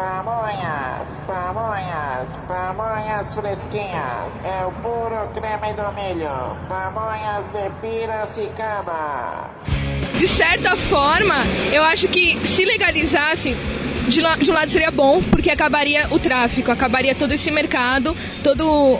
Pamonhas, pamonhas, pamonhas fresquinhas. É o puro creme do milho. Pamonhas de Piracicaba. De certa forma, eu acho que se legalizasse, de, de um lado seria bom, porque acabaria o tráfico, acabaria todo esse mercado, todo,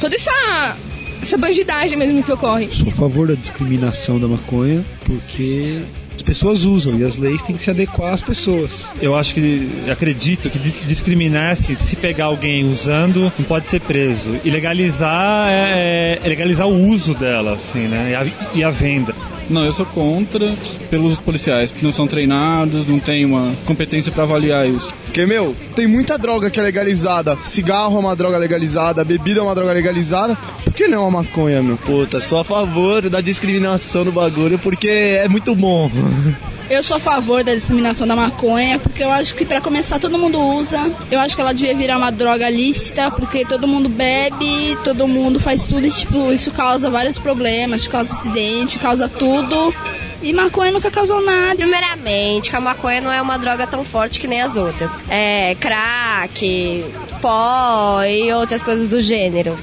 toda essa, essa bandidagem mesmo que ocorre. Sou a favor da discriminação da maconha, porque pessoas usam e as leis têm que se adequar às pessoas. Eu acho que, acredito que discriminar-se, se pegar alguém usando, não pode ser preso. E legalizar é, é legalizar o uso dela, assim, né? E a, e a venda. Não, eu sou contra pelos policiais, porque não são treinados, não tem uma competência para avaliar isso. Porque, meu, tem muita droga que é legalizada. Cigarro é uma droga legalizada, bebida é uma droga legalizada. Por que não a maconha, meu? Puta, sou a favor da discriminação no bagulho, porque é muito bom. Eu sou a favor da discriminação da maconha, porque eu acho que para começar todo mundo usa. Eu acho que ela devia virar uma droga lícita, porque todo mundo bebe, todo mundo faz tudo e tipo, isso causa vários problemas, causa acidente, causa tudo. E maconha nunca causou nada. Primeiramente, que a maconha não é uma droga tão forte que nem as outras. É crack, pó e outras coisas do gênero.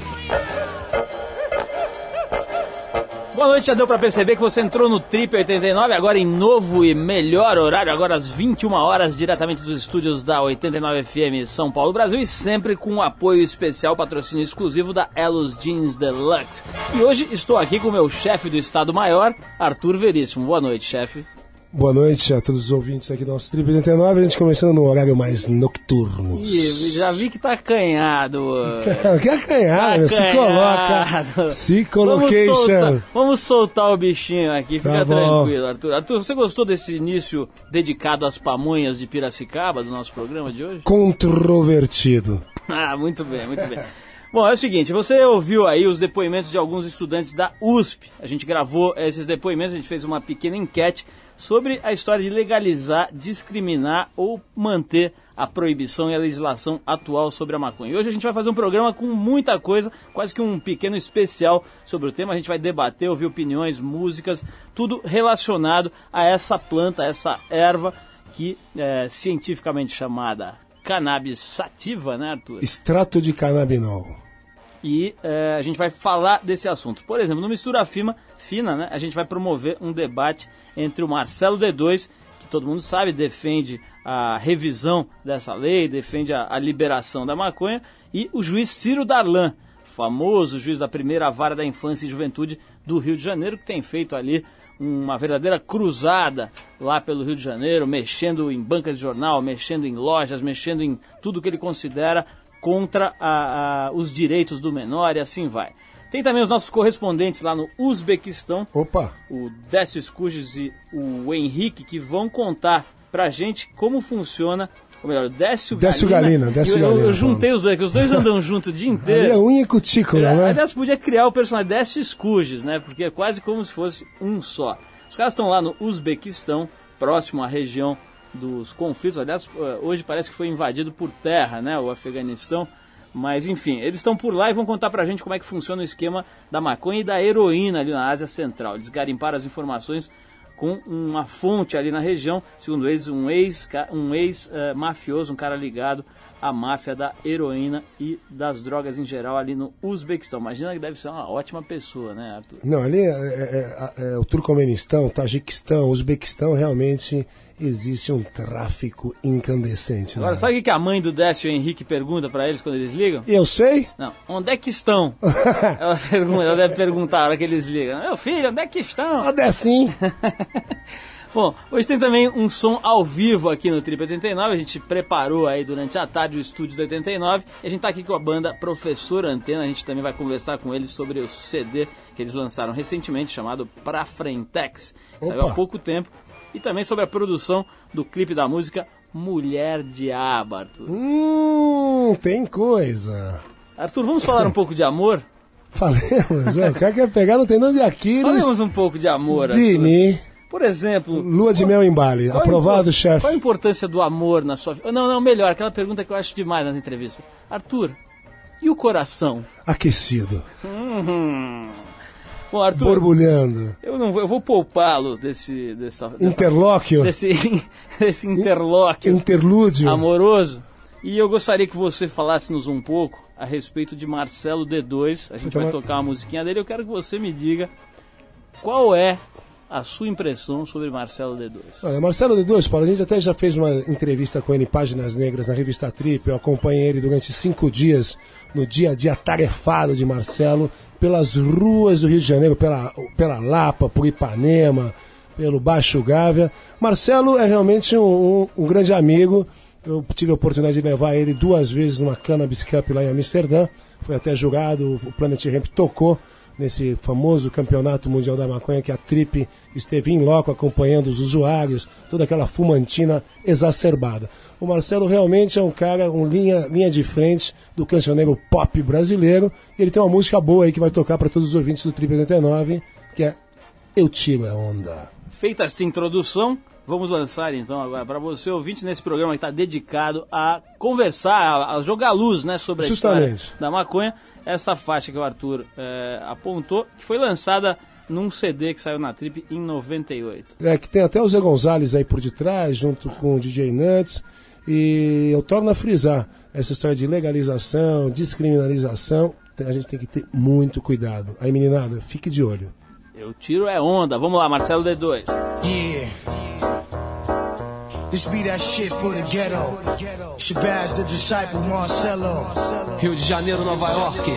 Boa noite, já deu para perceber que você entrou no Trip 89, agora em novo e melhor horário, agora às 21 horas, diretamente dos estúdios da 89 FM São Paulo, Brasil, e sempre com apoio especial, patrocínio exclusivo da Elos Jeans Deluxe. E hoje estou aqui com o meu chefe do Estado Maior, Arthur Veríssimo. Boa noite, chefe. Boa noite a todos os ouvintes aqui do nosso Trip 89, a gente começando no horário mais nocturno. Ih, já vi que tá acanhado. que acanhado, tá se coloca. Se colocation. Vamos soltar, vamos soltar o bichinho aqui, fica tá tranquilo, Arthur. Arthur, você gostou desse início dedicado às pamonhas de Piracicaba do nosso programa de hoje? Controvertido. ah, muito bem, muito bem. Bom, é o seguinte, você ouviu aí os depoimentos de alguns estudantes da USP. A gente gravou esses depoimentos, a gente fez uma pequena enquete sobre a história de legalizar, discriminar ou manter a proibição e a legislação atual sobre a maconha. E hoje a gente vai fazer um programa com muita coisa, quase que um pequeno especial sobre o tema. A gente vai debater, ouvir opiniões, músicas, tudo relacionado a essa planta, a essa erva que é cientificamente chamada cannabis sativa, né, Arthur? Extrato de canabinol. E é, a gente vai falar desse assunto. Por exemplo, no Mistura Fima, Fina, né, a gente vai promover um debate entre o Marcelo D2, que todo mundo sabe defende a revisão dessa lei, defende a, a liberação da maconha, e o juiz Ciro Darlan, famoso juiz da primeira vara da infância e juventude do Rio de Janeiro, que tem feito ali uma verdadeira cruzada lá pelo Rio de Janeiro, mexendo em bancas de jornal, mexendo em lojas, mexendo em tudo que ele considera contra a, a, os direitos do menor e assim vai. Tem também os nossos correspondentes lá no Uzbequistão. Opa! O Décio Escuges e o Henrique, que vão contar pra gente como funciona ou melhor, Décio, Décio Galina. Décio eu, Galina. Eu, eu juntei os dois, que os dois andam junto o dia inteiro. Ali é unha e cutícula, né? Aliás, podia criar o personagem Décio Escuges, né? Porque é quase como se fosse um só. Os caras estão lá no Uzbequistão, próximo à região dos conflitos. Aliás, eh, hoje parece que foi invadido por terra, né? O Afeganistão. Mas enfim, eles estão por lá e vão contar pra gente como é que funciona o esquema da maconha e da heroína ali na Ásia Central. Eles garimparam as informações com uma fonte ali na região, segundo eles, um ex, um ex uh, mafioso, um cara ligado à máfia da heroína e das drogas em geral ali no Uzbequistão. Imagina que deve ser uma ótima pessoa, né, Arthur? Não, ali é, é, é, é o Turcomenistão, o Tajiquistão, o Uzbequistão realmente existe um tráfico incandescente. Agora, sabe o que a mãe do Décio Henrique pergunta para eles quando eles ligam? Eu sei. Não, onde é que estão? ela, pergunta, ela deve perguntar a hora que eles ligam. Meu filho, onde é que estão? Onde é sim. Bom, hoje tem também um som ao vivo aqui no Trip 89. A gente preparou aí durante a tarde o estúdio do 89. E a gente tá aqui com a banda Professor Antena. A gente também vai conversar com eles sobre o CD que eles lançaram recentemente, chamado Pra Frentex. Saiu há pouco tempo e também sobre a produção do clipe da música Mulher Diabo, Arthur. Hum, tem coisa. Arthur, vamos falar um pouco de amor? Falemos, o cara quer pegar não tem nada de Aquiles. Falemos um pouco de amor, Arthur. Dini. Por exemplo... Lua de mel em Bali, aprovado, chefe. Qual a importância do amor na sua vida? Não, não, melhor, aquela pergunta que eu acho demais nas entrevistas. Arthur, e o coração? Aquecido. Hum... Bom, Arthur, borbulhando. Eu não vou, eu vou poupá-lo desse dessa, interlóquio, desse, desse interlóquio, interlúdio amoroso. E eu gostaria que você falasse-nos um pouco a respeito de Marcelo D2. A gente Então, vai tocar uma musiquinha dele. Eu quero que você me diga qual é a sua impressão sobre Marcelo D2. Olha, Marcelo D2, Paulo, a gente até já fez uma entrevista com ele em Páginas Negras na revista Trip. Eu acompanhei ele durante cinco dias no dia a dia tarefado de Marcelo pelas ruas do Rio de Janeiro, pela, pela Lapa, por Ipanema, pelo Baixo Gávea. Marcelo é realmente um, um- um grande amigo. Eu tive a oportunidade de levar ele duas vezes numa Cannabis Cup lá em Amsterdã. Foi até jurado, o Planet Ramp tocou nesse famoso campeonato mundial da maconha que a Trip esteve em loco acompanhando os usuários, toda aquela fumantina exacerbada. O Marcelo realmente é um cara, um linha, linha de frente do cancioneiro pop brasileiro, e ele tem uma música boa aí que vai tocar para todos os ouvintes do Trip 89, que é Eu Tiro a Onda. Feita esta introdução, vamos lançar então agora para você, ouvinte, nesse programa que está dedicado a conversar, a, jogar luz né, sobre a Justamente. história da maconha, essa faixa que o Arthur eh, apontou, que foi lançada num CD que saiu na Trip em 98. É, que tem até o Zé Gonzalez aí por detrás, junto com o DJ Nuts. E eu torno a frisar essa história de legalização, descriminalização. A gente tem que ter muito cuidado. Aí, meninada, fique de olho. Eu tiro é onda. Vamos lá, Marcelo D2. Yeah. This be that shit for the ghetto. Shabazz, the disciple, Marcelo. Rio de Janeiro, Nova York,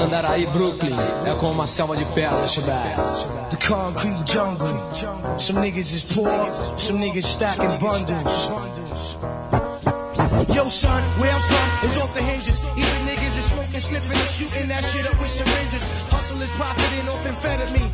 Andaraí, Brooklyn, é como uma selva de pedras, Shabazz. The concrete jungle. Some niggas is poor, some niggas stacking bundles. Yo, son, where I'm from is off the hinges. Even niggas is smoking, sniffing, and shooting that shit up with syringes. Hustlers profiting off amphetamine.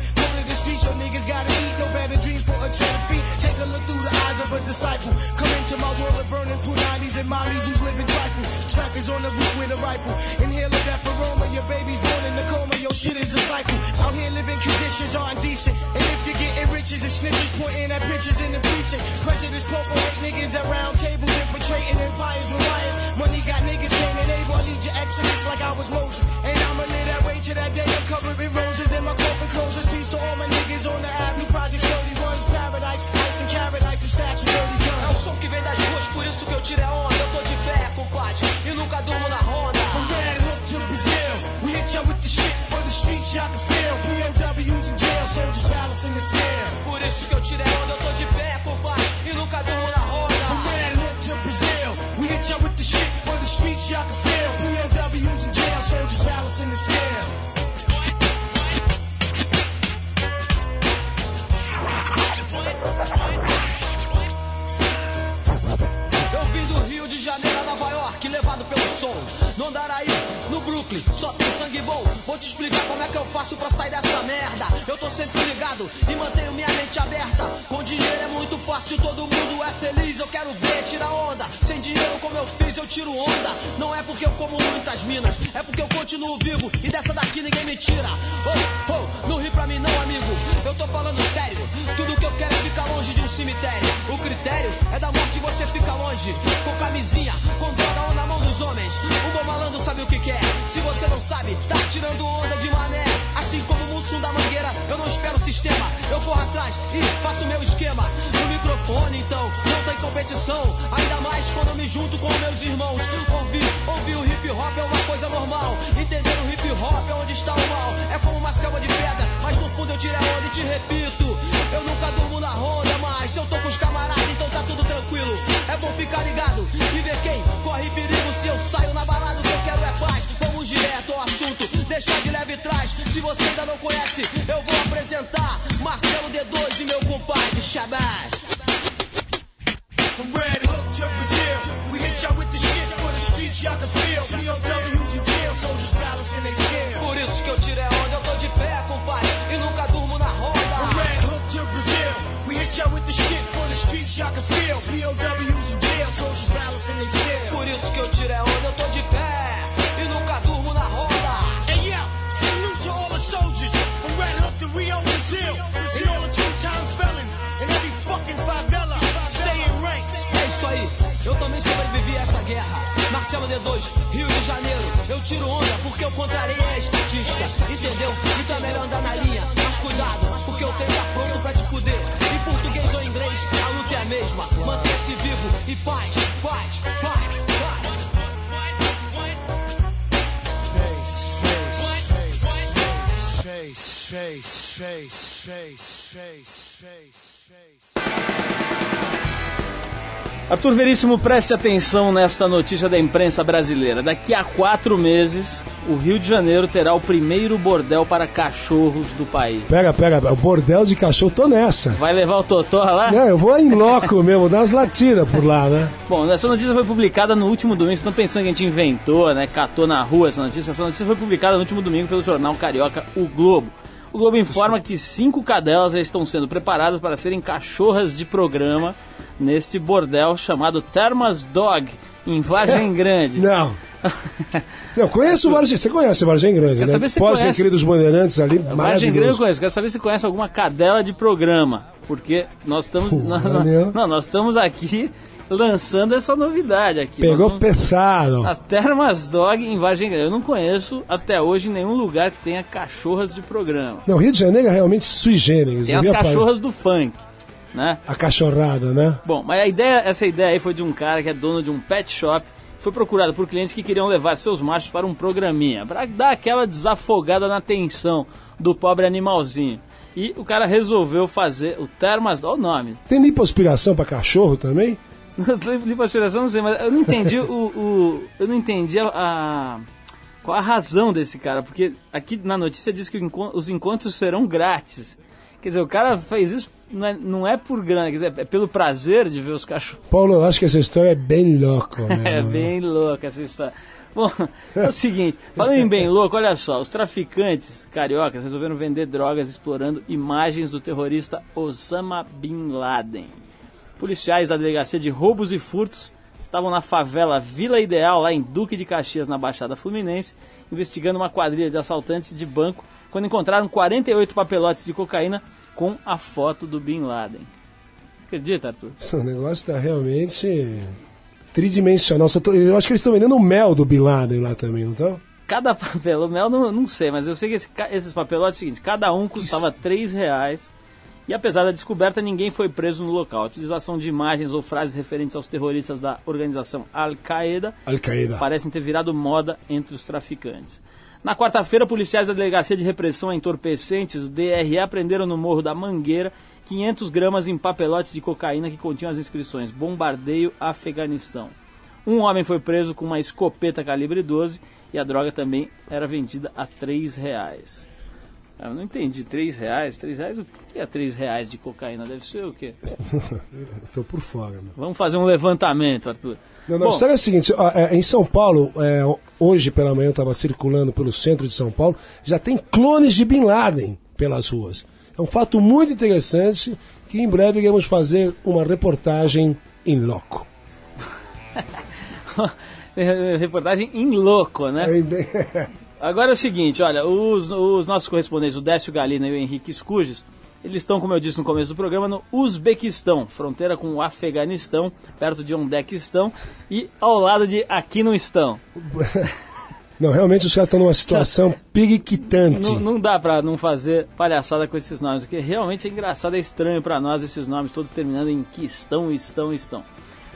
Streets, your niggas gotta eat. No better dream for a trophy. Take a look through the eyes of a disciple. Come into my world of burning punanis and mollies who's living trifle. Trackers on the roof with a rifle. Inhale a death aroma. Your baby's born in the coma. Your shit is a cycle. Out here living conditions aren't decent. And if you're getting riches and snitches pointing at pictures in the precinct. Prejudice, purple hate niggas at round tables infiltrating empires with wires. Money got niggas gaining able. I lead your exodus like I was Moses. And I'ma live that way to that day. I'm covered in roses and my coffin closes. Peace to all my niggas on the avenue. Project 31's paradise. Ice and ice and stash and dirty guns. É o som que vem das ruas, por isso que eu tiro é onda. Eu tô de pé, compadre, e nunca durmo na ronda. From Red Hook to Brazil, we hit y'all with the shit for the streets y'all can feel. POWs in jail, soldiers balancing the scale. Por isso que eu tiro é onda. Eu tô de pé, compadre, e nunca durmo na ronda. From Red Hook to Brazil, we hit y'all with the shit for the streets y'all can feel. POWs in jail, soldiers balancing the scale. Levado pelo som. No Andaraí, no Brooklyn, só tem sangue bom. Vou te explicar como é que eu faço pra sair dessa merda. Eu tô sempre ligado e mantenho minha mente aberta. Com dinheiro é muito fácil, todo mundo é feliz. Eu quero ver, tirar onda. Sem dinheiro, como eu fiz, eu tiro onda. Não é porque eu como muitas minas, é porque eu continuo vivo. E dessa daqui ninguém me tira. Oh, oh, não ri pra mim não, amigo. Eu tô falando sério. Tudo que eu quero é ficar longe de um cemitério. O critério é da morte você fica longe. Com camisinha, com droga ou na mão dos homens. O bom malandro sabe o que quer. Se você não sabe, tá tirando onda de mané. Assim como o Mussum da Mangueira, eu não espero o sistema. Eu corro atrás e faço meu esquema. No microfone, então, não tem competição. Ainda mais quando eu me junto com meus irmãos. Ouvir, ouvir o hip hop é uma coisa normal. Entender o hip hop é onde está o mal. É como uma selva de pedra, mas no fundo eu tiro a onda e te repito. Eu nunca durmo na ronda, mas se eu tô com os camaradas, então tá tudo tranquilo. É bom ficar ligado e ver quem corre perigo. Se eu saio na balada, o que eu quero é paz. Vamos direto ao assunto, deixar de leve trás. Se você ainda não conhece, eu vou apresentar Marcelo D2 e meu compadre Shabazz. From Red Hook to Brazil, we hit y'all Rio de Janeiro. Eu tiro onda porque eu contrarei a estatista, entendeu? Então é melhor andar na linha, mas cuidado, porque eu tenho que pronto pra te fuder. Em português ou inglês, a luta é a mesma. Manter-se vivo e paz, paz, paz, paz. Face, face, face, face, face, face. Arthur Veríssimo, preste atenção nesta notícia da imprensa brasileira. Daqui a quatro meses, o Rio de Janeiro terá o primeiro bordel para cachorros do país. Pega, pega, o bordel de cachorro, tô nessa. Vai levar o Totó lá? Não, eu vou em loco mesmo, dar umas latidas por lá, né? Bom, essa notícia foi publicada no último domingo. Vocês estão pensando que a gente inventou, né? Catou na rua essa notícia. Essa notícia foi publicada no último domingo pelo jornal carioca O Globo. O Globo informa que cinco cadelas já estão sendo preparadas para serem cachorras de programa neste bordel chamado Termas Dog, em Vargem Grande. Não. Não, conheço o Vargem. Você conhece o Vargem Grande, Quer né? saber se Pós conhece. aquele dos Bandeirantes ali, Vargem Grande eu conheço. Quero saber se conhece alguma cadela de programa. Porque nós estamos. nós- meu. não, nós estamos aqui lançando essa novidade aqui. Pegou vamos- pesado. As Termas Dog em Vargem Grande. Eu não conheço até hoje nenhum lugar que tenha cachorras de programa. Não, Rio de Janeiro é realmente sui generis. Tem as cachorras do funk, né? A cachorrada, né? Bom, mas a ideia, essa ideia aí foi de um cara que é dono de um pet shop. Foi procurado por clientes que queriam levar seus machos para um programinha, para dar aquela desafogada na tensão do pobre animalzinho. E o cara resolveu fazer o Termas, olha o nome. Tem lipoaspiração pra cachorro também? Lipoaspiração não sei, mas eu não entendi o, o- eu não entendi a, a- qual a razão desse cara, porque aqui na notícia diz que os encontros serão grátis. Quer dizer, o cara fez isso não é, não é por grana, quer dizer, é pelo prazer de ver os cachorros. Paulo, eu acho que essa história é bem louca, né? É bem louca essa história. Bom, é o seguinte, falando em bem louco, olha só, os traficantes cariocas resolveram vender drogas explorando imagens do terrorista Osama Bin Laden. Policiais da delegacia de roubos e furtos estavam na favela Vila Ideal, lá em Duque de Caxias, na Baixada Fluminense, investigando uma quadrilha de assaltantes de banco, quando encontraram 48 papelotes de cocaína com a foto do Bin Laden. Acredita, Arthur? O negócio tá realmente tridimensional. Eu acho que eles estão vendendo o mel do Bin Laden lá também, não estão? Cada papel, mel não, não sei, mas eu sei que esse esses papelotes é o seguinte, cada um custava 3 reais. E apesar da descoberta, ninguém foi preso no local. A utilização de imagens ou frases referentes aos terroristas da organização Al-Qaeda Al-Qaeda. parecem ter virado moda entre os traficantes. Na quarta-feira, policiais da Delegacia de Repressão a Entorpecentes, o DRE, prenderam no Morro da Mangueira 500 gramas em papelotes de cocaína que continham as inscrições Bombardeio Afeganistão. Um homem foi preso com uma escopeta calibre 12 e a droga também era vendida a 3 reais. Eu não entendi, 3 reais? 3 reais? O que é 3 reais de cocaína? Deve ser o quê? Estou por fora. Meu. Vamos fazer um levantamento, Arthur. Não, não, a Bom, é a seguinte, ó, é, em São Paulo, é, hoje pela manhã eu estava circulando pelo centro de São Paulo, já tem clones de Bin Laden pelas ruas. É um fato muito interessante que em breve iremos fazer uma reportagem em loco. reportagem em louco, né? Bem, bem- Agora é o seguinte, olha, os, os nossos correspondentes, o Décio Galina e o Henrique Escujos, eles estão, como eu disse no começo do programa, no Uzbequistão, fronteira com o Afeganistão, perto de onde é que estão, e ao lado de aqui não estão. Não, realmente os caras estão numa situação periquitante. Não, não dá pra não fazer palhaçada com esses nomes, porque realmente é engraçado, é estranho pra nós esses nomes todos terminando em que estão, estão, estão.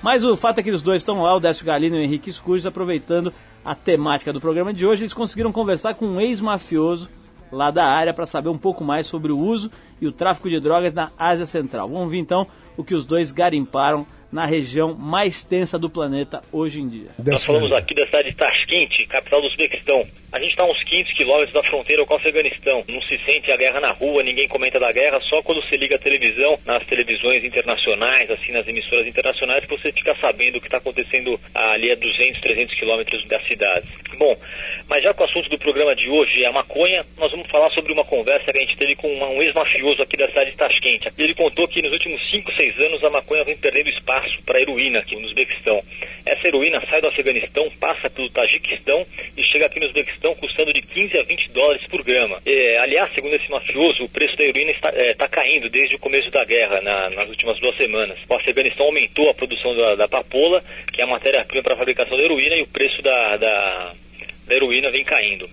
Mas o fato é que os dois estão lá, o Décio Galino e o Henrique Escujos, aproveitando a temática do programa de hoje, eles conseguiram conversar com um ex-mafioso lá da área para saber um pouco mais sobre o uso e o tráfico de drogas na Ásia Central. Vamos ver então o que os dois garimparam na região mais tensa do planeta hoje em dia. Nós falamos aqui da cidade de Tashkent, capital do Uzbequistão. A gente está a uns 500 quilômetros da fronteira com o Afeganistão. Não se sente a guerra na rua, ninguém comenta da guerra, só quando se liga a televisão, nas televisões internacionais, assim, nas emissoras internacionais, que você fica sabendo o que está acontecendo ali a 200, 300 quilômetros das cidades. Bom, mas já que o assunto do programa de hoje é a maconha, nós vamos falar sobre uma conversa que a gente teve com um ex-mafioso aqui da cidade de Tashkent. Ele contou que nos últimos 5, 6 anos a maconha vem perdendo espaço para a heroína aqui no Uzbequistão. Essa heroína sai do Afeganistão, passa pelo Tajiquistão e chega aqui no Uzbequistão custando de 15 a 20 dólares por grama. É, aliás, segundo esse mafioso, o preço da heroína está, é, está caindo desde o começo da guerra, na- nas últimas duas semanas. O Afeganistão aumentou a produção da, da papoula, que é a matéria-prima para a fabricação da heroína, e o preço da, da, da heroína vem caindo.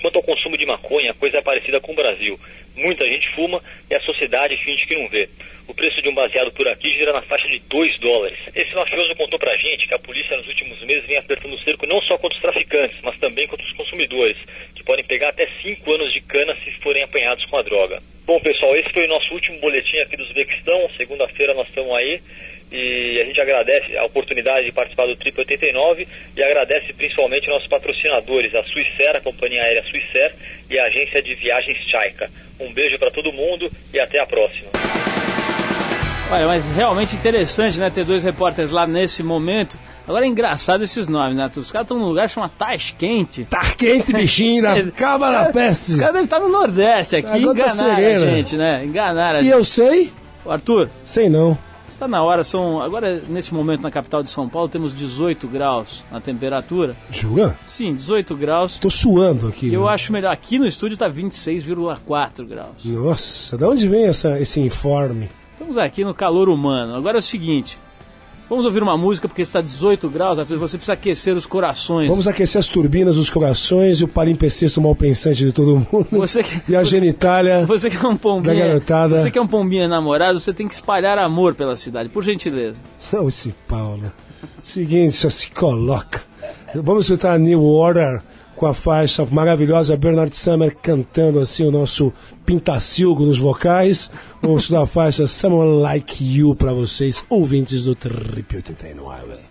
Quanto ao consumo de maconha, a coisa é parecida com o Brasil. Muita gente fuma e a sociedade finge que não vê. O preço de um baseado por aqui gira na faixa de 2 dólares. Esse mafioso contou pra gente que a polícia nos últimos meses vem apertando o cerco não só contra os traficantes, mas também contra os consumidores, que podem pegar até 5 anos de cana se forem apanhados com a droga. Bom, pessoal, esse foi o nosso último boletim aqui do Uzbequistão. Segunda-feira nós estamos aí e a gente agradece a oportunidade de participar do Trip 89 e agradece principalmente nossos patrocinadores, a Suisser, a companhia aérea Suisser e a agência de viagens Chaika. Um beijo para todo mundo e até a próxima. Olha, mas realmente interessante, né, ter dois repórteres lá nesse momento. Agora é engraçado esses nomes, né? Os caras estão num lugar que chama Tasquente. Tasquente, bichinho, da cama da peste. Os caras devem estar no Nordeste aqui, enganaram a gente, né? Enganaram a E gente. eu sei? Ô, Arthur, Sei não. Está na hora, são. Agora, nesse momento, na capital de São Paulo, temos 18 graus na temperatura. Jura? Sim, 18 graus. Tô suando aqui. Eu né? acho melhor. Aqui no estúdio tá 26,4 graus. Nossa, de onde vem essa, esse informe? Estamos aqui no calor humano. Agora é o seguinte. Vamos ouvir uma música porque está 18 graus, Arthur. Você precisa aquecer os corações. Vamos aquecer as turbinas dos corações e o palimpsesto mal pensante de todo mundo. Você que- E a genitália. Você que é um pombinha, Da garotada. você que é um pombinha namorado, você tem que espalhar amor pela cidade, por gentileza. Não, esse Paulo. Seguinte, só se coloca. Vamos escutar a New Order com a faixa maravilhosa Bernard Summer cantando assim o nosso pintacilgo nos vocais. Vamos escutar a faixa Someone Like You para vocês, ouvintes do Trip 89.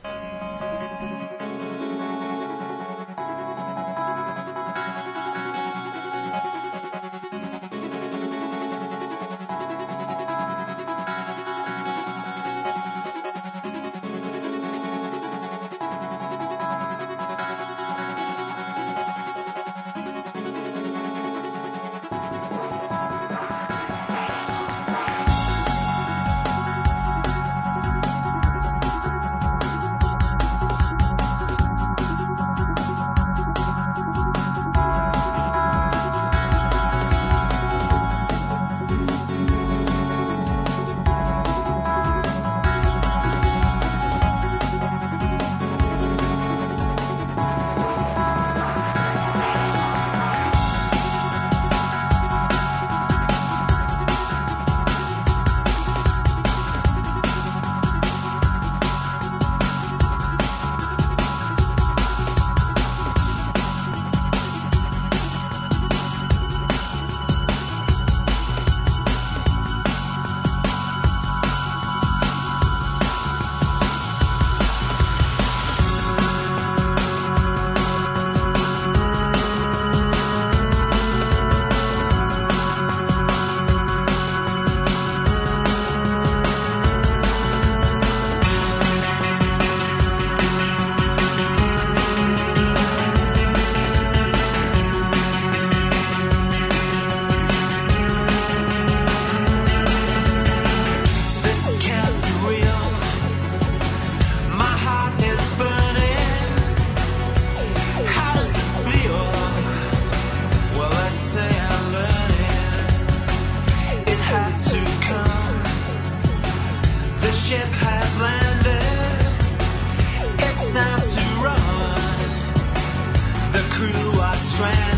strand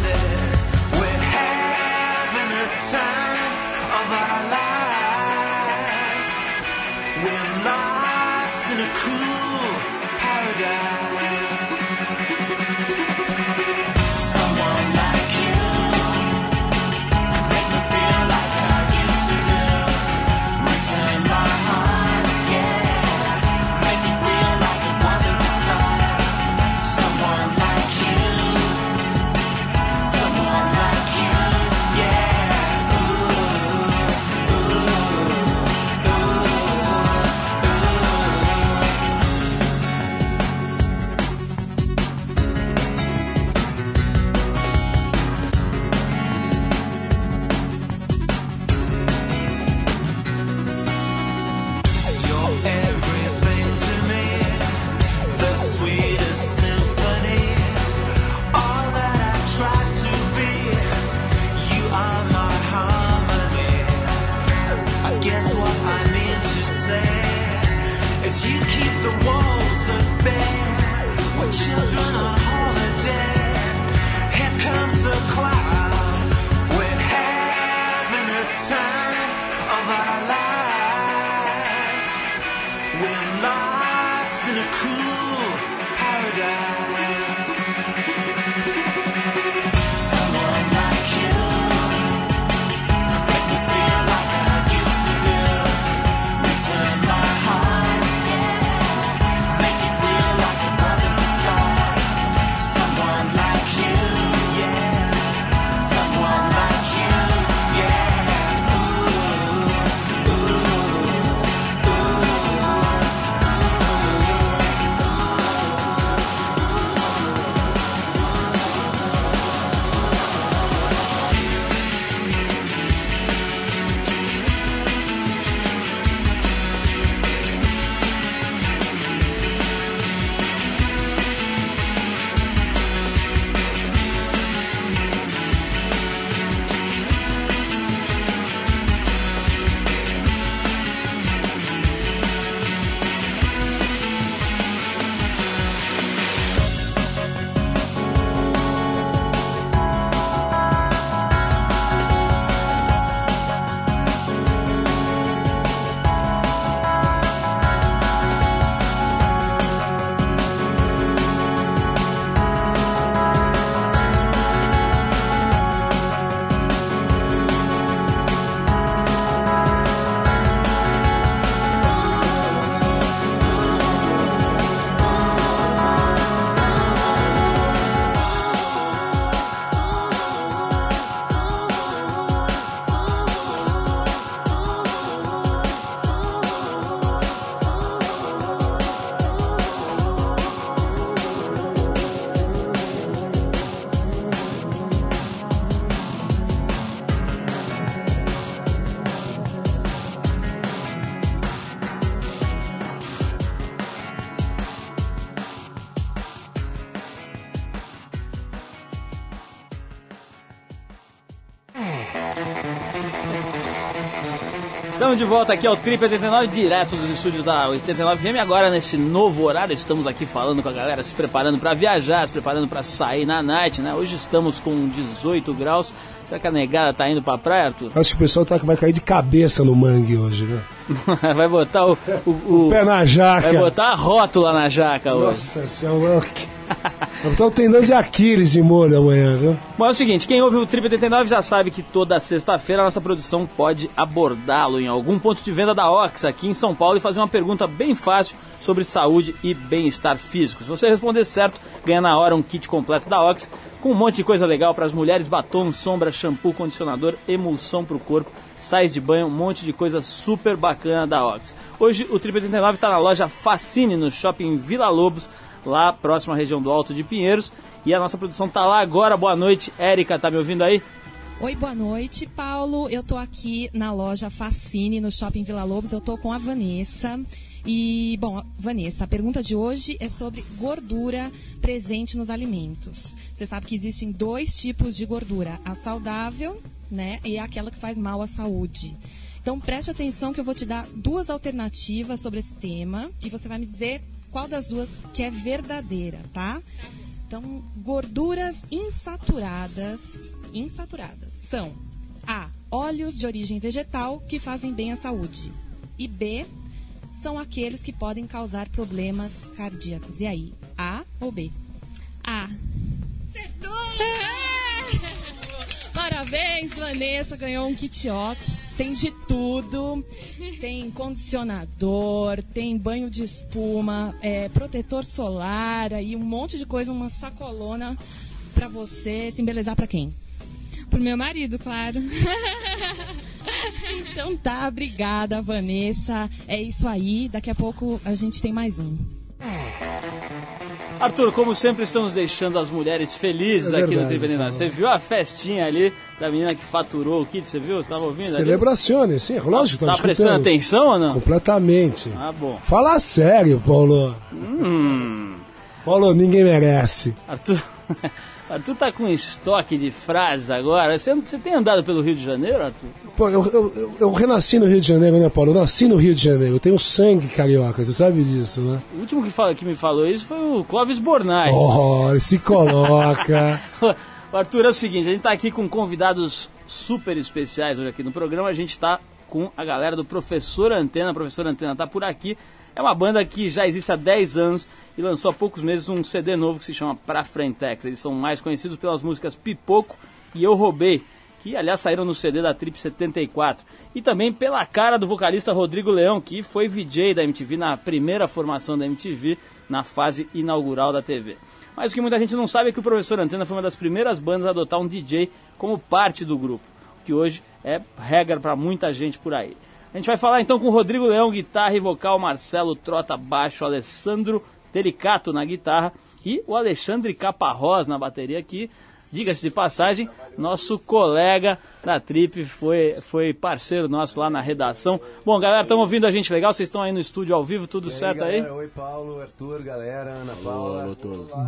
de volta aqui ao Trip 89, direto dos estúdios da 89 FM. Agora, nesse novo horário, estamos aqui falando com a galera, se preparando para viajar, se preparando para sair na night, né? Hoje estamos com 18 graus. Será que a negada tá indo pra praia, Arthur? Acho que o pessoal tá, vai cair de cabeça no mangue hoje, né? vai botar o, o, o, pé na jaca. Vai botar a rótula na jaca hoje. Nossa senhora. Vai botar o tendão de Aquiles de molho amanhã, viu? Bom, é o seguinte, quem ouve o Trip 89 já sabe que toda sexta-feira a nossa produção pode abordá-lo em algum ponto de venda da Ox aqui em São Paulo e fazer uma pergunta bem fácil sobre saúde e bem-estar físico. Se você responder certo, ganha na hora um kit completo da Ox com um monte de coisa legal para as mulheres, batom, sombra, shampoo, condicionador, emulsão para o corpo, sais de banho, um monte de coisa super bacana da Ox. Hoje o Trip 89 está na loja Fascine, no shopping Vila Lobos, lá próximo à região do Alto de Pinheiros. E a nossa produção está lá agora. Boa noite, Érica, tá me ouvindo aí? Oi, boa noite, Paulo. Eu tô aqui na loja Fascine, no Shopping Vila Lobos. Eu tô com a Vanessa. E, bom, Vanessa, a pergunta de hoje é sobre gordura presente nos alimentos. Você sabe que existem dois tipos de gordura: a saudável, né, e aquela que faz mal à saúde. Então preste atenção que eu vou te dar duas alternativas sobre esse tema e você vai me dizer qual das duas que é verdadeira, tá? Então, gorduras insaturadas, insaturadas são A, óleos de origem vegetal que fazem bem à saúde. E B, são aqueles que podem causar problemas cardíacos. E aí, A ou B? A. Acertou! Parabéns, Vanessa, ganhou um kit Ox. Tem de tudo. Tem condicionador, tem banho de espuma, é, protetor solar e um monte de coisa, uma sacolona para você se embelezar para quem? Pro meu marido, claro. então tá, obrigada, Vanessa. É isso aí. Daqui a pouco a gente tem mais um. Arthur, como sempre, estamos deixando as mulheres felizes É aqui no verdade, Trip Você viu a festinha ali da menina que faturou o kit? Você viu? Você tava ouvindo? Celebrazione, sim, lógico. Tá estamos prestando atenção ou não? Completamente. Ah, bom. Fala sério, Paulo. Hum. Paulo, ninguém merece. Arthur, Arthur tá com estoque de frases agora. Você, você tem andado pelo Rio de Janeiro, Arthur? Pô, eu, eu, eu- eu renasci no Rio de Janeiro, né, Paulo? Eu nasci no Rio de Janeiro. Eu tenho sangue carioca, você sabe disso, né? O último que, fala, que me falou isso foi o Clóvis Bornai. Oh, ele se coloca. Arthur, é o seguinte, a gente tá aqui com convidados super especiais hoje aqui no programa. A gente tá com a galera do Professor Antena. Professor Antena tá por aqui. É uma banda que já existe há 10 anos e lançou há poucos meses um CD novo que se chama Pra Frentex. Eles são mais conhecidos pelas músicas Pipoco e Eu Roubei, que aliás saíram no CD da Trip 74. E também pela cara do vocalista Rodrigo Leão, que foi VJ da MTV na primeira formação da MTV, na fase inaugural da TV. Mas o que muita gente não sabe é que o Professor Antena foi uma das primeiras bandas a adotar um DJ como parte do grupo, que hoje é regra para muita gente por aí. A gente vai falar então com o Rodrigo Leão, guitarra e vocal, Marcelo Trota, baixo, Alessandro Delicato na guitarra e o Alexandre Caparrós na bateria aqui. Diga-se de passagem, nosso colega da Trip foi, foi parceiro nosso lá na redação. Bom, galera, estão ouvindo a gente legal? Vocês estão aí no estúdio ao vivo, tudo aí, certo aí? galera? Oi, Paulo, Arthur, galera, Ana Paula.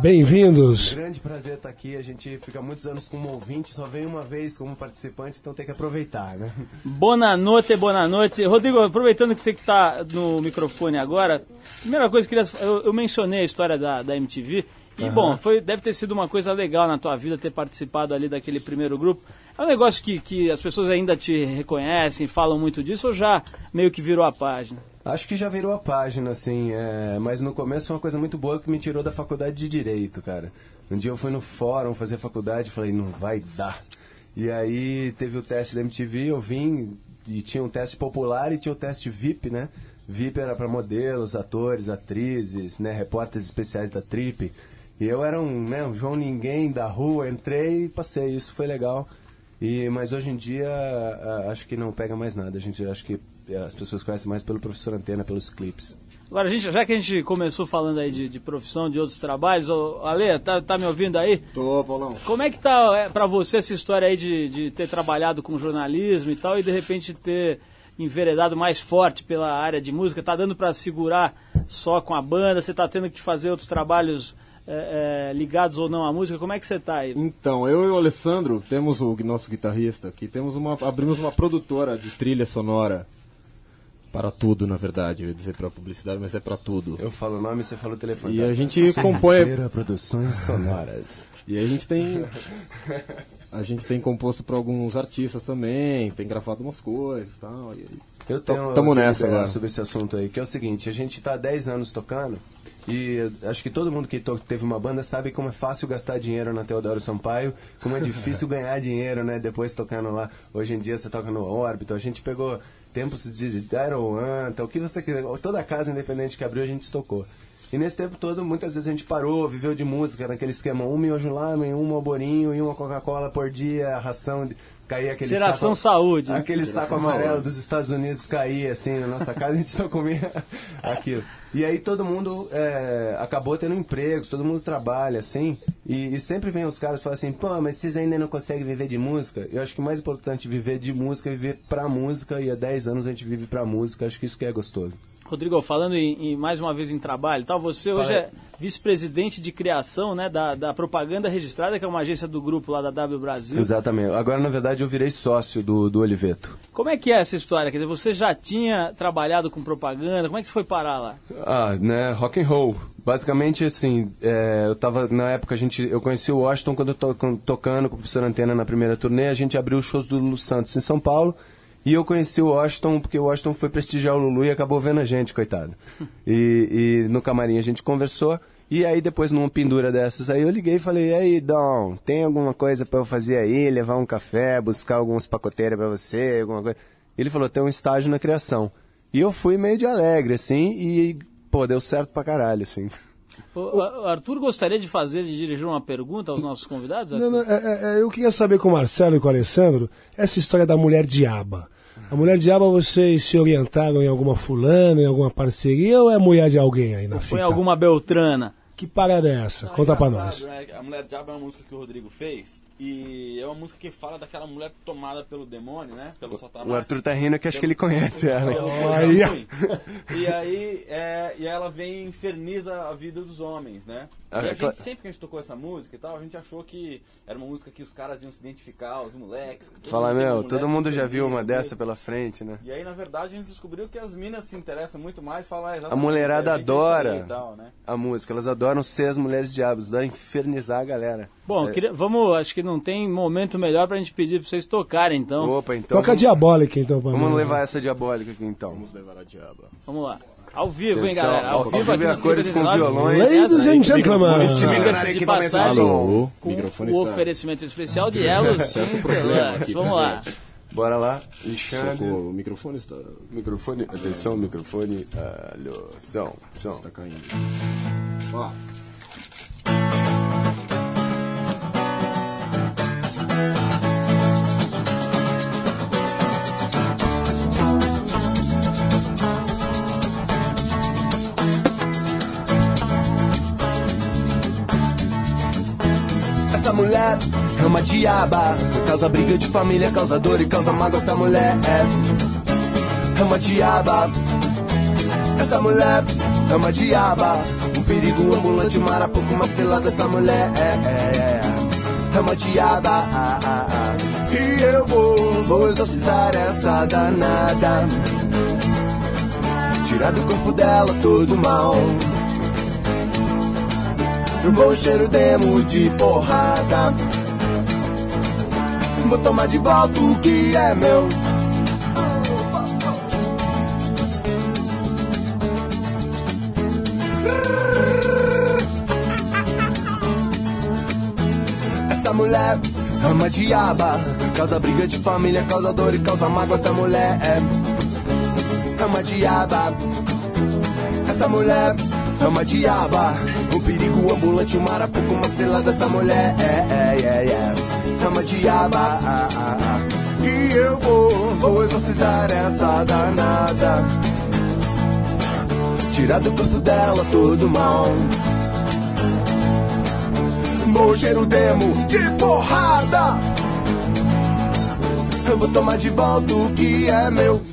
Bem-vindos. Grande prazer estar aqui. A gente fica muitos anos como ouvinte, só vem uma vez como participante, então tem que aproveitar, né? Boa noite, boa noite. Rodrigo, aproveitando que você que está no microfone agora, primeira coisa que eu queria. Eu, eu mencionei a história da, da MTV. E, bom, foi, deve ter sido uma coisa legal na tua vida ter participado ali daquele primeiro grupo. É um negócio que, que as pessoas ainda te reconhecem, falam muito disso, ou já meio que virou a página? Acho que já virou a página, assim, é, mas no começo foi uma coisa muito boa que me tirou da faculdade de Direito, cara. Um dia eu fui no fórum fazer faculdade e falei, não vai dar. E aí teve o teste da MTV, eu vim e tinha um teste popular e tinha o teste VIP, né? VIP era para modelos, atores, atrizes, né? Repórteres especiais da Trip. E eu era um, né, um João Ninguém da rua, entrei e passei, isso foi legal. E, mas hoje em dia a- acho que não pega mais nada. A gente acho que as pessoas conhecem mais pelo professor Antena, pelos clipes. Agora, gente, já que a gente começou falando aí de, de profissão, de outros trabalhos, ô, Ale, tá, tá me ouvindo aí? Tô, Paulão. Como é que tá é, pra você essa história aí de, de ter trabalhado com jornalismo e tal, e de repente ter enveredado mais forte pela área de música? Tá dando pra segurar só com a banda? Você tá tendo que fazer outros trabalhos é, é, ligados ou não à música. Como é que você tá aí? Então, eu e o Alessandro, temos o nosso guitarrista aqui, temos uma, abrimos uma produtora de trilha sonora. Para tudo, na verdade. Eu ia dizer para publicidade, mas é para tudo. Eu falo o nome e você fala o telefone. E tá? a gente compõe. Produções Sonoras. E a gente tem. A gente tem composto para alguns artistas também, tem gravado umas coisas e tal. E aí, Eu tenho Tamo nessa agora. sobre esse assunto aí, que é o seguinte, a gente tá há 10 anos tocando e acho que todo mundo que teve uma banda sabe como é fácil gastar dinheiro na Teodoro Sampaio, como é difícil ganhar dinheiro, né, depois tocando lá. Hoje em dia você toca no Órbito, a gente pegou tempos de Iron Anta, o que você quiser, toda casa independente que abriu a gente tocou. E nesse tempo todo, muitas vezes a gente parou, viveu de música, naquele esquema, um miojo lamen, um malborinho e uma Coca-Cola por dia, ração, de- caía aquele Geração saco, saúde. né? Aquele saco amarelo dos Estados Unidos caía assim na nossa casa, a gente só comia aquilo. E aí todo mundo é, acabou tendo empregos, todo mundo trabalha assim, e, e sempre vem os caras e falam assim, pô, mas vocês ainda não conseguem viver de música? Eu acho que o mais importante viver de música é viver pra música, e há 10 anos a gente vive pra música, acho que isso que é gostoso. Rodrigo, falando em, em- mais uma vez em trabalho, tal, você hoje é vice-presidente de criação, né, da, da Propaganda Registrada, que é uma agência do grupo lá da W Brasil. Exatamente. Agora, na verdade, eu virei sócio do, do Oliveto. Como é que é essa história? Quer dizer, você já tinha trabalhado com propaganda? Como é que você foi parar lá? Ah, né, rock and roll. Basicamente, assim, é, eu tava, na época, a gente, eu conheci o Washington quando eu tô com- tocando com o professor Antena na primeira turnê, a gente abriu os shows do Lulu Santos em São Paulo, e eu conheci o Washington porque o Washington foi prestigiar o Lulu e acabou vendo a gente, coitado. E, e no camarim a gente conversou, e aí depois numa pendura dessas aí eu liguei e falei, e aí, Dom, tem alguma coisa pra eu fazer aí, levar um café, buscar alguns pacoteiros pra você, alguma coisa? Ele falou, tem um estágio na criação. E eu fui meio de alegre, assim, e, pô, deu certo pra caralho, assim. O, o Arthur gostaria de fazer, de dirigir uma pergunta aos nossos convidados? Não, não, é- é- é, eu queria saber com o Marcelo e com o Alessandro essa história da mulher diaba. A mulher diaba, vocês se orientaram em alguma fulana, em alguma parceria ou é mulher de alguém aí na Foi fita? alguma Beltrana? Que parada é essa? Conta pra nós. né? A Mulher Diabo é uma música que o Rodrigo fez e é uma música que fala daquela mulher tomada pelo demônio, né? Pelo satanás. O Arthur tá rindo que acho que ele conhece ela. E aí, é, e ela vem e inferniza a vida dos homens, né? Ah, e a é gente, sempre que a gente tocou essa música e tal, a gente achou que era uma música que os caras iam se identificar, os moleques. Fala, meu, mulher todo mundo já viu uma dessa pela frente, né? E aí, na verdade, a gente descobriu que as minas se interessam muito mais falar A exatamente. mulherada a é adora e tal, né? a música, elas adoram ser as mulheres diabos, adoram infernizar a galera. Bom, É. queria- vamos, acho que não tem momento melhor pra gente pedir pra vocês tocarem, então. Opa, então. Toca a diabólica então pra Vamos nós. levar essa diabólica aqui então. Vamos levar a diaba. Vamos lá. Ao vivo, hein, Atenção, galera? Ao ao vivo vivo aqui no a cores com 39. violões. Ladies and que gentlemen. microfone, Diga-se de passagem, Alô, com microfone o oferecimento especial de problema Deluxe. aqui Vamos lá. Bora lá, Alexandre. O microfone está... Microfone, atenção, microfone. Alô, som, som. Está caindo. Ó. Essa mulher é uma diaba. Causa briga de família, causa dor e causa mágoa. Essa mulher é, é uma diaba. Essa mulher é uma diaba. Um perigo ambulante, marapuco, uma cilada. Essa mulher é, é, é, é uma diaba. E eu vou, vou exorcizar essa danada. Tirar do corpo dela todo mal. Vou encher o demo de porrada. Vou tomar de volta o que é meu. Mulher é uma diaba. Causa briga de família, causa dor e causa mágoa. Essa mulher é, uma diaba. Essa mulher é uma diaba. Um perigo ambulante, um marapuco, uma cilada. Essa mulher é, é, é, é. É uma diaba. Ah, ah, ah. E eu vou, vou exorcizar essa danada. Tirar do corpo dela todo mal. Vou encher o demo de porrada. Eu vou tomar de volta o que é meu.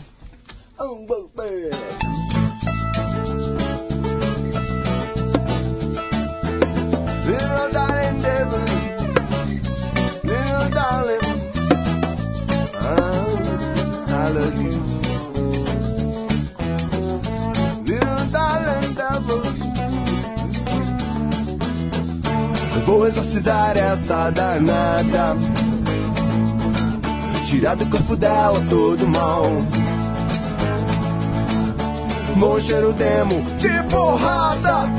Vou exorcizar essa danada. Tirar do corpo dela todo mal. Vou o demo de porrada.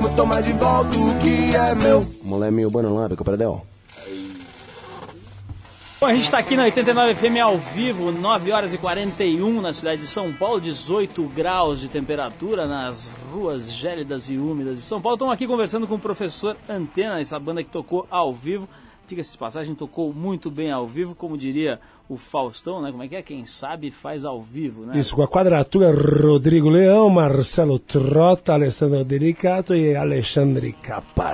Vou tomar de volta o que é meu. Mulher meio bananada, compradel. Bom, a gente está aqui na 89 FM ao vivo, 9 horas e 41 na cidade de São Paulo, 18 graus de temperatura nas ruas gélidas e úmidas de São Paulo. Estamos aqui conversando com o professor Antena, essa banda que tocou ao vivo. Diga-se de passagem, tocou muito bem ao vivo, como diria o Faustão, né? Como é que é? Quem sabe faz ao vivo, né? Isso, com a quadratura Rodrigo Leão, Marcelo Trota, Alessandro Delicato e Alexandre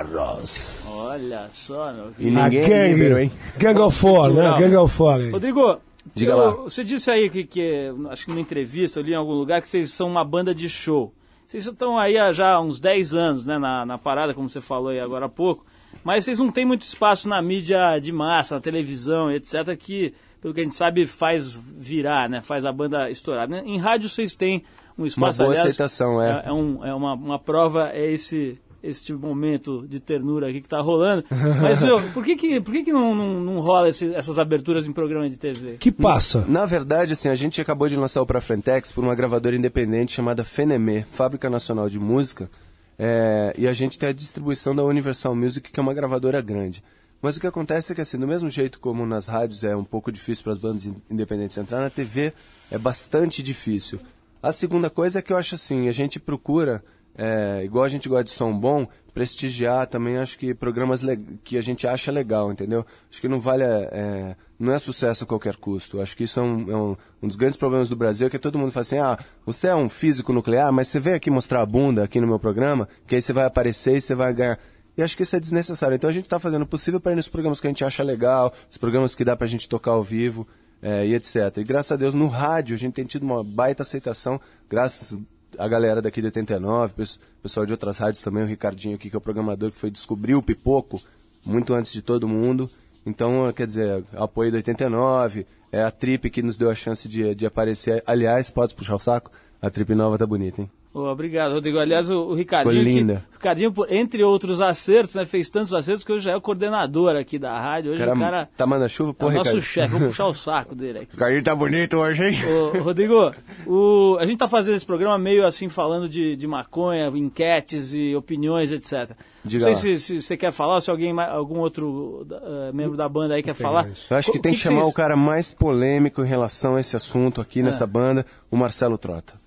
Caparros. Olha só, meu. E A ninguém é gangue, líbero, hein? Gang of Four, né? Gang of Four. hein? Rodrigo, Diga eu- lá. você disse aí que, que, acho que numa entrevista ali em algum lugar, que vocês são uma banda de show. Vocês estão aí há já uns 10 anos, né, na, na parada, como você falou aí agora há pouco, mas vocês não têm muito espaço na mídia de massa, na televisão, etc., que, pelo que a gente sabe, faz virar, né, faz a banda estourar. né? Em rádio vocês têm um espaço, boa aliás, aceitação, é. É, um- é uma, uma prova, é esse este momento de ternura aqui que tá rolando. Mas, meu, por que que, por que, que não, não, não rola esse- essas aberturas em programa de TV? Que passa? Na verdade, assim, a gente acabou de lançar o Pra Frentex por uma gravadora independente chamada Fenemê, Fábrica Nacional de Música, é, e a gente tem a distribuição da Universal Music, que é uma gravadora grande. Mas o que acontece é que, assim, do mesmo jeito como nas rádios é um pouco difícil para as bandas in- independentes entrar, na TV é bastante difícil. A segunda coisa é que eu acho assim, a gente procura, é, igual a gente gosta de som bom, prestigiar também, acho que programas que a gente acha legal, entendeu? Acho que não vale, é, não é sucesso a qualquer custo. Acho que isso é, um, é um- um dos grandes problemas do Brasil, que todo mundo fala assim, ah, você é um físico nuclear, mas você veio aqui mostrar a bunda aqui no meu programa, que aí você vai aparecer e você vai ganhar. Acho que isso é desnecessário. Então a gente está fazendo o possível para ir nos programas que a gente acha legal, os programas que dá pra gente tocar ao vivo é, e etc. E graças a Deus no rádio a gente tem tido uma baita aceitação, graças a galera daqui de 89, pes- pessoal de outras rádios também, o Ricardinho aqui, que é o programador que foi descobrir o Pipoco muito antes de todo mundo. Então, quer dizer, apoio do 89, é a Trip que nos deu a chance de, de aparecer. Aliás, pode puxar o saco? A Trip nova tá bonita, hein? Obrigado, Rodrigo. Aliás, o, o Ricardinho, que- linda. o Ricardinho, entre outros acertos, né, fez tantos acertos que hoje já é o coordenador aqui da rádio. Hoje Cara, o cara tá mandando chuva? é Pô, o nosso chefe. Vou puxar o saco dele aqui. Ricardinho tá bonito hoje, hein? Ô, Rodrigo, o- a gente tá fazendo esse programa meio assim, falando de, de maconha, enquetes e opiniões, etc. Diga Não sei se, se você quer falar, se alguém, algum outro eh, membro da banda aí quer falar. Eu acho que O tem que, chamar vocês- o cara mais polêmico em relação a esse assunto aqui É. nessa banda, o Marcelo Trota.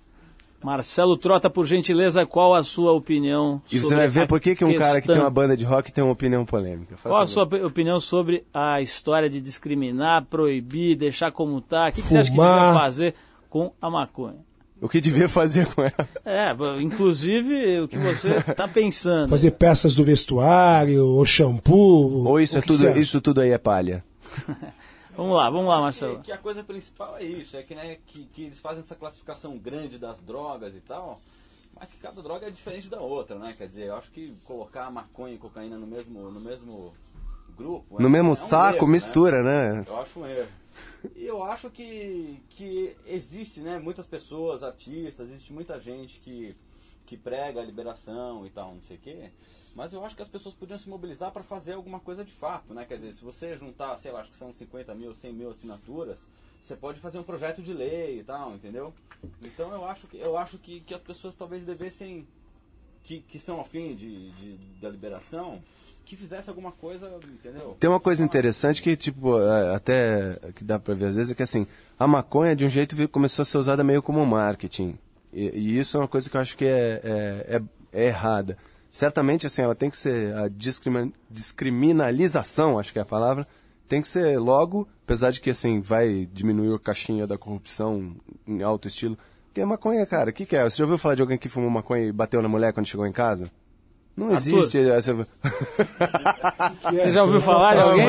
Marcelo Trota, por gentileza, qual a sua opinião E você vai ver por que, que um cara que tem questão- uma banda de rock tem uma opinião polêmica. Faz Qual a sua opi- opinião sobre a história de discriminar, proibir, deixar como tá? O que, que você acha que devia fazer com a maconha? O que devia fazer com ela? É, inclusive o que você está pensando. Fazer peças do vestuário, ou shampoo. Ou isso, o é tudo, isso tudo aí é palha. Vamos lá, vamos lá, Marcelo. Que a coisa principal é isso, é que, né, que, que eles fazem essa classificação grande das drogas e tal, mas que cada droga é diferente da outra, né? Quer dizer, eu acho que colocar maconha e cocaína no mesmo, no mesmo grupo... No é- mesmo é um saco, erro, mistura, né? Eu acho um erro. E eu acho que, que existe, né, muitas pessoas, artistas, existe muita gente que, que prega a liberação e tal, não sei o quê. Mas eu acho que as pessoas podiam se mobilizar para fazer alguma coisa de fato, né? Quer dizer, se você juntar, sei lá, acho que são 50 mil, 100 mil assinaturas, você pode fazer um projeto de lei e tal, entendeu? Então eu acho que, eu acho que, que as pessoas talvez devessem, que, que são afim de, de, da liberação, que fizesse alguma coisa, entendeu? Tem uma coisa interessante que, tipo, é, até que dá pra ver às vezes, é que assim, a maconha de um jeito começou a ser usada meio como marketing. E, e isso é uma coisa que eu acho que é, é, é- é errada. Certamente, assim, ela tem que ser a descriminalização, acho que é a palavra, tem que ser logo, apesar de que, assim, vai diminuir a caixinha da corrupção em alto estilo. Porque a maconha, cara, o que, que é? Você já ouviu falar de alguém que fumou maconha e bateu na mulher quando chegou em casa? Não Arthur. existe essa... Você já ouviu falar de alguém?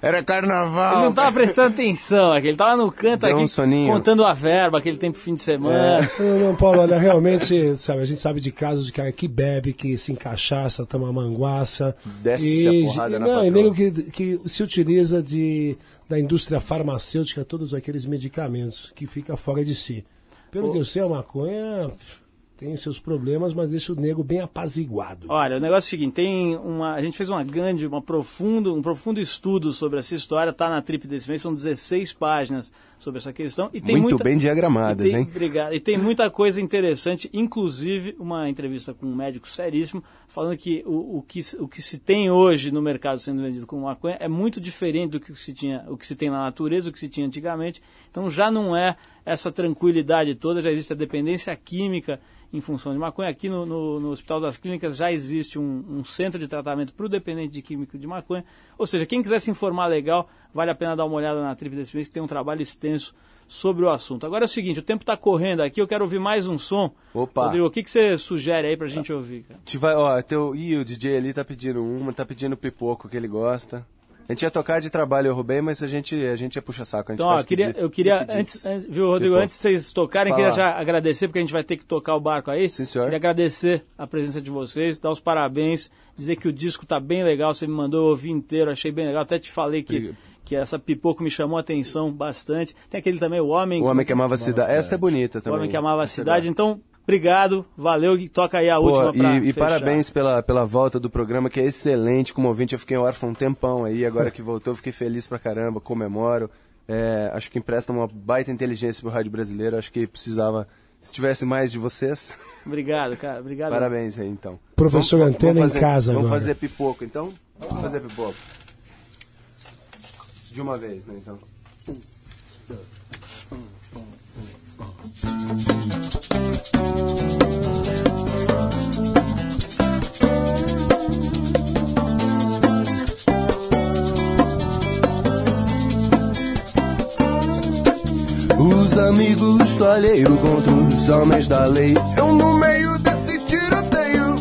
Era carnaval. Ele não tava prestando atenção aqui, ele tava no canto Deu aqui um soninho. contando a verba, aquele tempo fim de semana. Não, não, Paulo, olha, realmente, sabe, a gente sabe de casos de cara que bebe, que se encaixaça, toma manguaça. Desce a porrada e, na Não, e patroa. nego que, que se utiliza de, da indústria farmacêutica todos aqueles medicamentos, que fica fora de si. Pelo Ô. que eu sei, a maconha tem seus problemas, mas deixa o nego bem apaziguado. Olha, o negócio é o seguinte, tem uma, a gente fez uma grande, uma profundo, um profundo estudo sobre essa história, tá na trip desse mês, são 16 páginas sobre essa questão e tem Muito muita, bem diagramadas, e tem, hein? Obrigado. E tem muita coisa interessante, inclusive uma entrevista com um médico seríssimo, falando que o, o que o que se tem hoje no mercado sendo vendido como maconha é muito diferente do que se tinha, o que se tem na natureza, o que se tinha antigamente. Então já não é essa tranquilidade toda, já existe a dependência química em função de maconha. Aqui no, no, no Hospital das Clínicas já existe um, um centro de tratamento para o dependente de químico de maconha. Ou seja, quem quiser se informar legal, vale a pena dar uma olhada na trip desse mês, que tem um trabalho extenso sobre o assunto. Agora é o seguinte, o tempo está correndo aqui, eu quero ouvir mais um som. Opa. Rodrigo, o que, que você sugere aí pra gente ouvir, cara? Te vai, ó, teu, ih, o DJ ali tá pedindo uma, tá pedindo pipoco que ele gosta. A gente ia tocar de trabalho, eu roubei, mas a gente, a gente ia puxar saco. Então, ó, queria, eu queria antes, antes- viu, Rodrigo, antes de vocês tocarem, Fala. queria já agradecer, porque a gente vai ter que tocar o barco aí. Sim, senhor. Queria agradecer a presença de vocês, dar os parabéns, dizer que o disco tá bem legal, você me mandou eu ouvir inteiro, achei bem legal. Até te falei que, que essa pipoco me chamou a atenção bastante. Tem aquele também, O Homem, O Homem que Amava a Cidade. Essa é bonita o também. Homem que Amava a Essa Cidade. Então, obrigado, valeu, e toca aí a Pô, última pra e, e parabéns pela, pela volta do programa, que é excelente. Como ouvinte, eu fiquei órfão um tempão aí. Agora que voltou, fiquei feliz pra caramba, comemoro. É, acho que empresta uma baita inteligência pro rádio brasileiro. Acho que precisava, se tivesse mais de vocês. Obrigado, cara, obrigado. Parabéns aí, então. Professor Vamos- Antena vamos em fazer- casa Vamos agora. fazer pipoco, então? Vamos fazer pipoco. De uma vez, né, então. Os do alheio contra os homens da lei. Eu no meio desse tiroteio.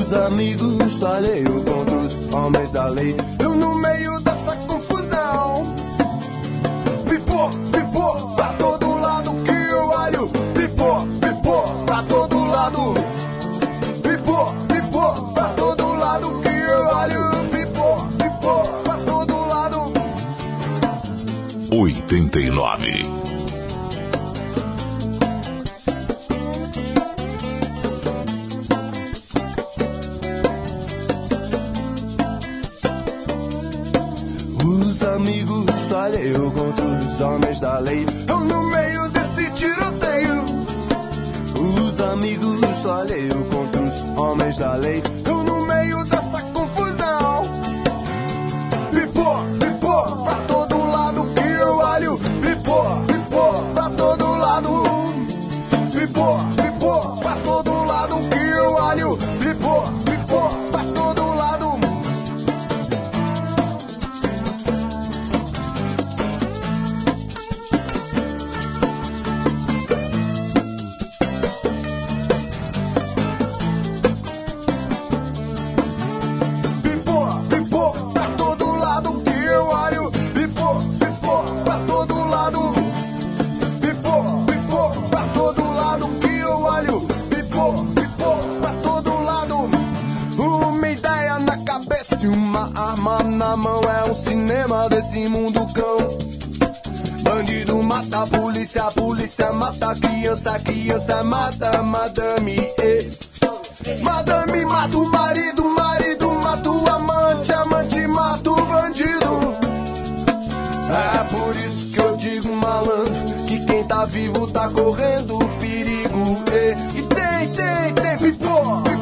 Os amigos do alheio contra os homens da lei. Eu no meio homens da lei. Eu no meio desse tiroteio. Os amigos do alheio contra os homens da lei. Desse mundo cão. Bandido mata polícia, polícia mata criança, criança mata madame. eh. Madame mata o marido, marido mata o amante, amante mata o bandido. É por isso que eu digo, malandro, que quem tá vivo tá correndo perigo. eh. E tem, tem, tem pipô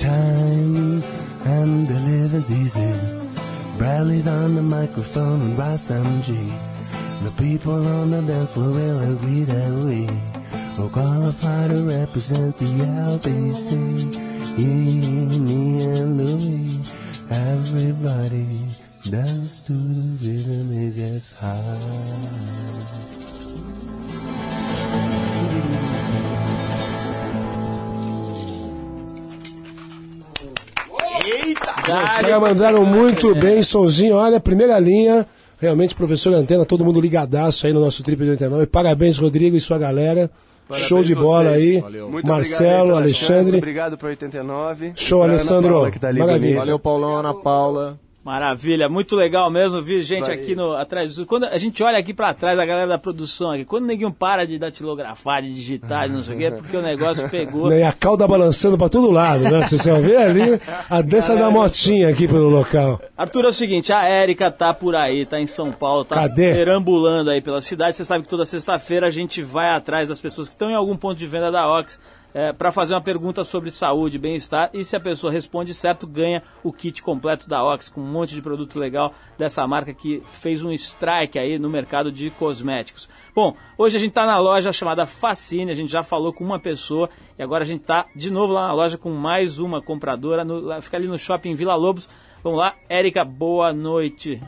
Summertime and the living's easy. Bradley's on the microphone and Ross MG. The people on the dance floor will agree that we will qualify to represent the LBC. Me and Louis, everybody dance to the rhythm, it gets high. Os caras mandaram muito bem, sonzinho. Olha, primeira linha. Realmente, professor Antena, todo mundo ligadaço aí no nosso Trip de 89. Parabéns, Rodrigo e sua galera. Parabéns Show de bola vocês. aí. Valeu. Muito Marcelo, obrigado aí pela Alexandre. chance, obrigado pro 89. Show, Alessandro. Paula, que tá ali Maravilha. Valeu, Paulão, Ana Paula. Maravilha, muito legal mesmo, vi gente Vai. aqui no atrás. Quando a gente olha aqui pra trás, a galera da produção aqui, quando neguinho para de datilografar, de digitar, de não sei o quê, é porque o negócio pegou. E a cauda balançando pra todo lado, né? Vocês vão ver ali a dança da motinha aqui pelo local. Arthur, é o seguinte, a Érica tá por aí, tá em São Paulo, tá Cadê? perambulando aí pela cidade. Você sabe que toda sexta-feira a gente vai atrás das pessoas que estão em algum ponto de venda da Ox é, para fazer uma pergunta sobre saúde, bem-estar. E se a pessoa responde certo, ganha o kit completo da Ox, com um monte de produto legal dessa marca que fez um strike aí no mercado de cosméticos. Bom, hoje a gente tá na loja chamada Facine, a gente já falou com uma pessoa e agora a gente tá de novo lá na loja com mais uma compradora, no, fica ali no shopping Vila Lobos. Vamos lá, Érica, boa noite.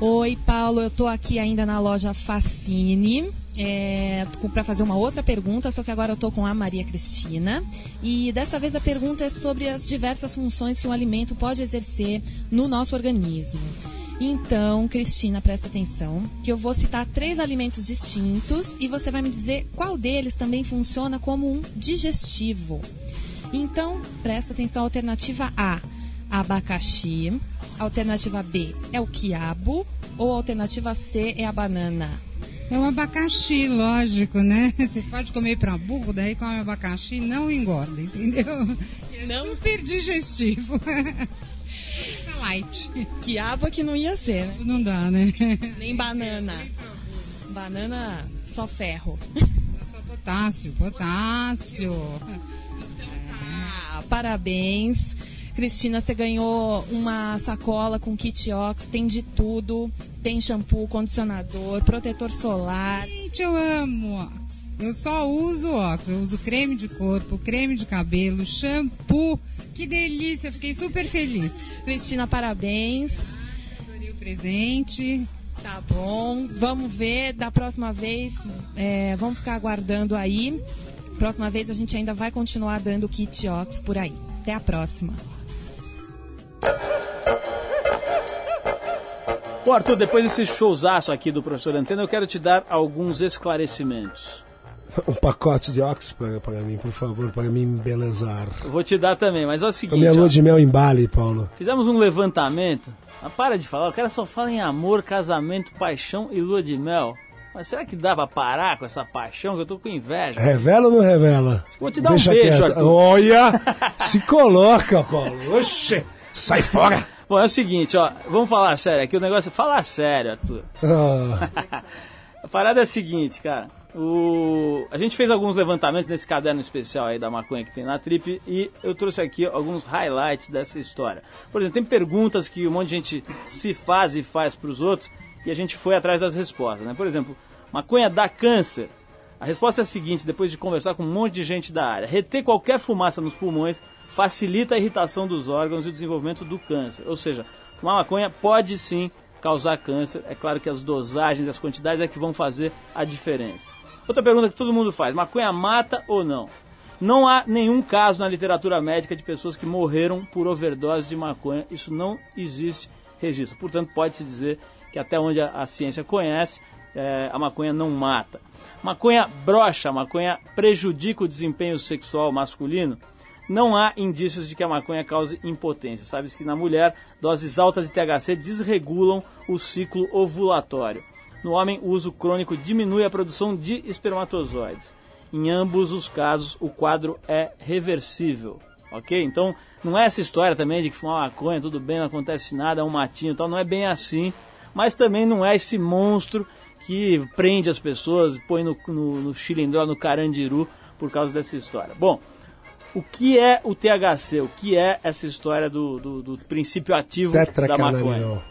Oi, Paulo, eu tô aqui ainda na loja Facine. É, para fazer uma outra pergunta, só que agora eu tô com a Maria Cristina. E dessa vez a pergunta é sobre as diversas funções que um alimento pode exercer no nosso organismo. Então, Cristina, presta atenção, que eu vou citar três alimentos distintos e você vai me dizer qual deles também funciona como um digestivo. Então, presta atenção, alternativa A, abacaxi. Alternativa B é o quiabo. Ou alternativa C é a banana. É o abacaxi, lógico, né? Você pode comer para burro, daí come abacaxi não engorda, entendeu? Não. Super digestivo. É light. Quiabo é que não ia ser, né? Não dá, né? Nem banana. Banana só ferro. Só potássio, potássio. Ah, parabéns. Cristina, você ganhou uma sacola com kit Ox, tem de tudo. Tem shampoo, condicionador, protetor solar. Gente, eu amo Ox. Eu só uso Ox. Eu uso creme de corpo, creme de cabelo, shampoo. Que delícia, fiquei super feliz. Cristina, parabéns. Adorei o presente. Tá bom. Vamos ver da próxima vez. é, vamos ficar aguardando aí. Próxima vez a gente ainda vai continuar dando kit Ox por aí. Até a próxima. Bom, Arthur, depois desse showzaço aqui do professor Antena, eu quero te dar alguns esclarecimentos. Um pacote de Ox para, mim, por favor, para me embelezar. Eu vou te dar também, mas é o A seguinte, minha ó, lua de mel em Bali, Paulo. fizemos um levantamento. Mas para de falar, o cara só fala em amor, casamento, paixão e lua de mel. Mas será que dá pra parar com essa paixão que eu tô com inveja? Revela ou não revela? Vou te dar um beijo, Arthur. Olha, se coloca, Paulo. Oxe, sai fora. Bom, é o seguinte, ó, vamos falar sério aqui, o negócio é falar sério, Arthur. Ah, A parada é a seguinte, cara. O... A gente fez alguns levantamentos nesse caderno especial aí da maconha que tem na Trip e eu trouxe aqui alguns highlights dessa história. Por exemplo, tem perguntas que um monte de gente se faz e faz pros outros e a gente foi atrás das respostas, né? Por exemplo, maconha dá câncer? A resposta é a seguinte, depois de conversar com um monte de gente da área. Reter qualquer fumaça nos pulmões facilita a irritação dos órgãos e o desenvolvimento do câncer. Ou seja, fumar maconha pode sim causar câncer. É claro que as dosagens, as quantidades é que vão fazer a diferença. Outra pergunta que todo mundo faz: maconha mata ou não? Não há nenhum caso na literatura médica de pessoas que morreram por overdose de maconha. Isso não existe registro. Portanto, pode-se dizer que até onde a, a ciência conhece, eh, a maconha não mata. Maconha brocha, maconha prejudica o desempenho sexual masculino. Não há indícios de que a maconha cause impotência. Sabe-se que na mulher, doses altas de THC desregulam o ciclo ovulatório. No homem, o uso crônico diminui a produção de espermatozoides. Em ambos os casos, o quadro é reversível. Ok? Então, não é essa história também de que fumar maconha, tudo bem, não acontece nada, é um matinho e tal. Não é bem assim. Mas também não é esse monstro que prende as pessoas, põe no, no, no no carandiru, por causa dessa história. Bom, o que é o THC? O que é essa história do, do, do princípio ativo da maconha?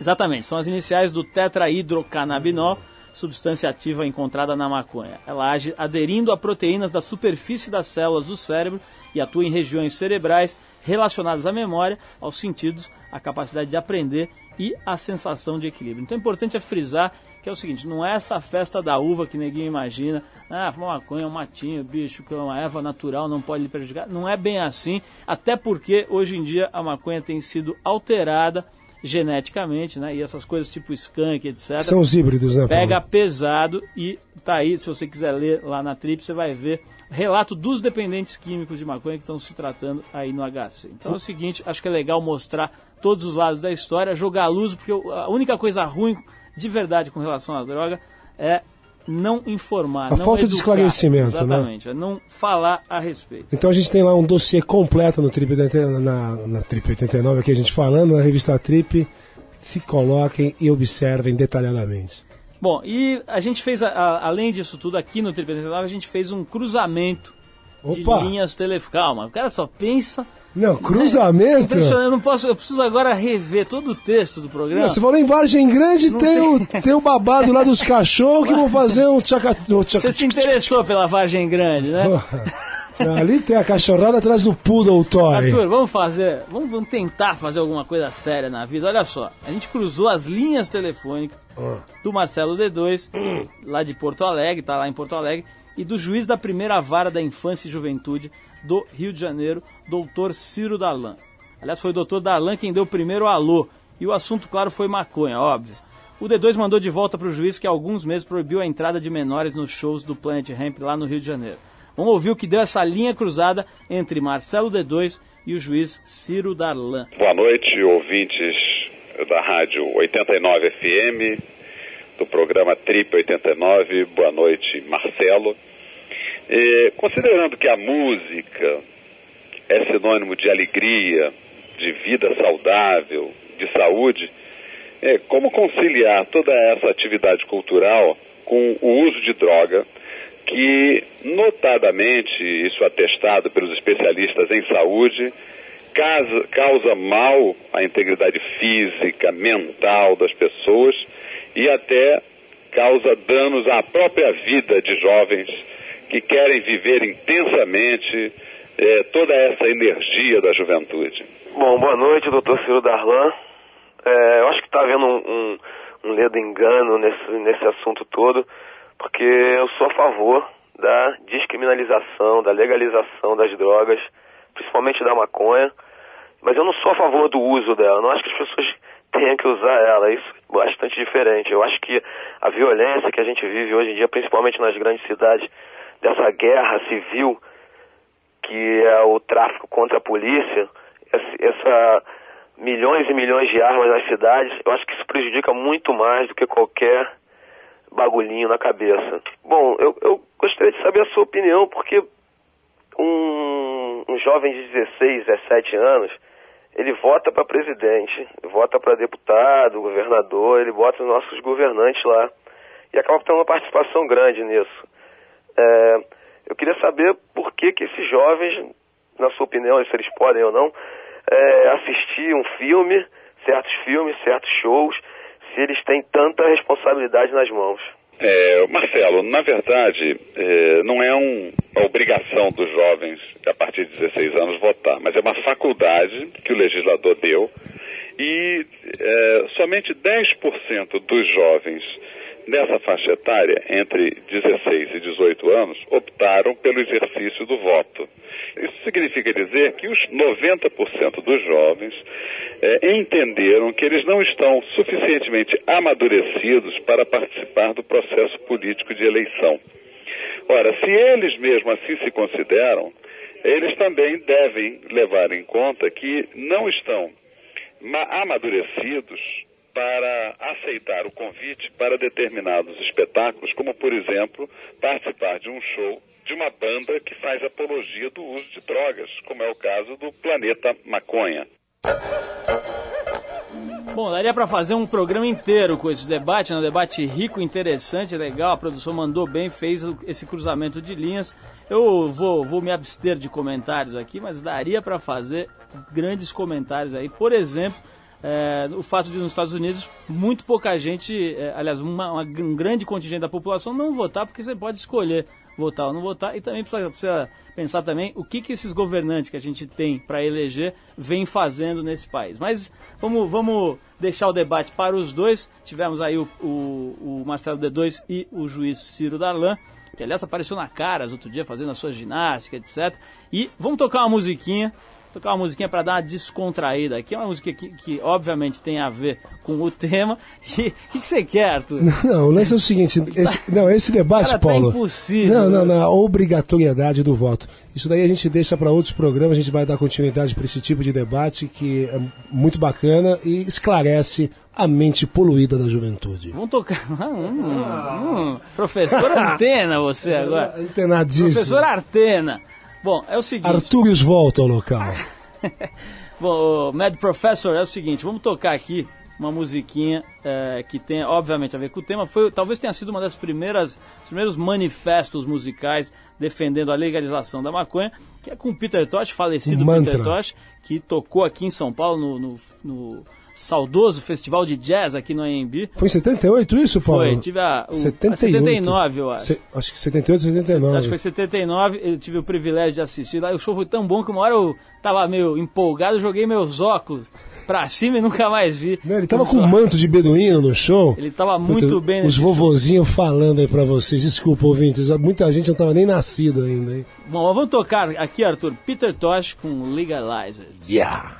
Exatamente, são as iniciais do tetrahidrocannabinol, substância ativa encontrada na maconha. Ela age aderindo a proteínas da superfície das células do cérebro e atua em regiões cerebrais relacionadas à memória, aos sentidos, à capacidade de aprender e à sensação de equilíbrio. Então é importante é frisar que é o seguinte, não é essa festa da uva que ninguém imagina, ah, fuma maconha, um matinho, bicho, que é uma erva natural, não pode lhe prejudicar. Não é bem assim, até porque hoje em dia a maconha tem sido alterada geneticamente, né? E essas coisas tipo skunk, etc. São os híbridos, né, Paulo? Pega pesado e tá aí, se você quiser ler lá na Trip, você vai ver relato dos dependentes químicos de maconha que estão se tratando aí no HC. Então é o seguinte, acho que é legal mostrar todos os lados da história, jogar a luz, porque a única coisa ruim de verdade com relação à droga é não informar, A não falta de educar. esclarecimento, né? Exatamente, é não falar a respeito. Então a gente tem lá um dossiê completo no Trip 80 na, na Trip 89, aqui a gente falando, na revista Trip. Se coloquem e observem detalhadamente. Bom, e a gente fez, a- a- além disso tudo, aqui no Trip 89, a gente fez um cruzamento Opa! de linhas telefônicas. Calma, o cara só pensa... Não, cruzamento? Impressionante, Eu não posso, eu preciso agora rever todo o texto do programa. Não, você falou em Vargem Grande, tem o, tem o babado lá dos cachorros que vão fazer um tchaca... um tchaca- Você se interessou pela Vargem Grande, né? Ali tem a cachorrada atrás do Poodle Toy. Arthur, vamos fazer, vamos, vamos tentar fazer alguma coisa séria na vida. Olha só, a gente cruzou as linhas telefônicas Ah. do Marcelo D2, lá de Porto Alegre, tá lá em Porto Alegre, e do juiz da primeira vara da infância e juventude do Rio de Janeiro, doutor Ciro Darlan. Aliás, foi o doutor Darlan quem deu o primeiro alô, e o assunto, claro, foi maconha, óbvio. O D2 mandou de volta para o juiz que há alguns meses proibiu a entrada de menores nos shows do Planet Hemp lá no Rio de Janeiro. Vamos ouvir o que deu essa linha cruzada entre Marcelo D2 e o juiz Ciro Darlan. Boa noite, ouvintes da Rádio 89 FM, do programa Trip 89. Boa noite, Marcelo. Eh, considerando que a música é sinônimo de alegria, de vida saudável, de saúde, eh, como conciliar toda essa atividade cultural com o uso de droga, que, notadamente, isso atestado pelos especialistas em saúde, causa, causa mal à integridade física, mental das pessoas e até causa danos à própria vida de jovens que querem viver intensamente eh, toda essa energia da juventude. Bom, boa noite, doutor Ciro Darlan. É, eu acho que está havendo um, um, um ledo engano nesse, nesse assunto todo, porque eu sou a favor da descriminalização, da legalização das drogas, principalmente da maconha, mas eu não sou a favor do uso dela. Não acho que as pessoas tenham que usar ela. Isso é bastante diferente. Eu acho que a violência que a gente vive hoje em dia, principalmente nas grandes cidades, dessa guerra civil que é o tráfico contra a polícia, essa milhões e milhões de armas nas cidades, eu acho que isso prejudica muito mais do que qualquer bagulhinho na cabeça. Bom, eu, eu gostaria de saber a sua opinião, porque um, um jovem de 16, 17 anos, ele vota para presidente, vota para deputado, governador, ele bota os nossos governantes lá e acaba tendo uma participação grande nisso. É, eu queria saber por que, que esses jovens, na sua opinião, se eles podem ou não, é, assistir um filme, certos filmes, certos shows, se eles têm tanta responsabilidade nas mãos. É, Marcelo, na verdade, é, não é um- uma obrigação dos jovens, a partir de 16 anos, votar, mas é uma faculdade que o legislador deu e é, somente 10% dos jovens nessa faixa etária, entre 16 e 18 anos, optaram pelo exercício do voto. Isso significa dizer que os 90% dos jovens eh, entenderam que eles não estão suficientemente amadurecidos para participar do processo político de eleição. Ora, se eles mesmo assim se consideram, eles também devem levar em conta que não estão ma- amadurecidos para aceitar o convite para determinados espetáculos, como por exemplo participar de um show de uma banda que faz apologia do uso de drogas, como é o caso do Planeta Maconha. Bom, daria para fazer um programa inteiro com esse debate, né? um debate rico, interessante, legal. A produção mandou bem, fez esse cruzamento de linhas. Eu vou, vou me abster de comentários aqui, mas daria para fazer grandes comentários aí. Por exemplo, é, o fato de nos Estados Unidos muito pouca gente, é, aliás, uma, uma- um grande contingente da população não votar porque você pode escolher votar ou não votar, e também precisa, precisa pensar também o que, que esses governantes que a gente tem para eleger vêm fazendo nesse país. Mas vamos, vamos deixar o debate para os dois. Tivemos aí o, o, o Marcelo D2 e o juiz Ciro Darlan, que aliás apareceu na Caras outro dia fazendo a sua ginástica, etc. E vamos tocar uma musiquinha tocar uma musiquinha para dar uma descontraída aqui. É uma música que, que, obviamente tem a ver com o tema. E o que, você quer, Arthur? Não, o lance é o seguinte: esse, não, esse debate, Cara, tá Paulo. impossível, não, não, né? não, a obrigatoriedade do voto. Isso daí a gente deixa para outros programas, a gente vai dar continuidade para esse tipo de debate que é muito bacana e esclarece a mente poluída da juventude. Vamos tocar. Hum, hum, professor Antena, você agora. Antenadíssimo. Professor Artena. Bom, é o seguinte. Arturius volta ao local. Bom, Mad Professor é o seguinte, vamos tocar aqui uma musiquinha é, que tem, obviamente, a ver com o tema. Foi, talvez tenha sido uma das primeiras, os primeiros manifestos musicais defendendo a legalização da maconha, que é com o Peter Tosh, falecido Um. Peter Tosh, que tocou aqui em São Paulo no, no- no saudoso festival de jazz aqui no AMB. Foi em 78 isso, Paulo? Foi, tive a, o, a 78. 79, eu acho. Se- acho que 78, 79. Acho que foi 79, eu tive o privilégio de assistir lá. e O show foi tão bom que uma hora eu tava meio empolgado, joguei meus óculos pra cima e nunca mais vi. Ele tava com um manto de beduíno no show. Ele tava muito bem Os vovozinhos falando aí pra vocês. Desculpa, ouvintes. Muita gente não tava nem nascido ainda, hein? Bom, mas vamos tocar aqui, Arthur, Peter Tosh com Legalizer. Yeah!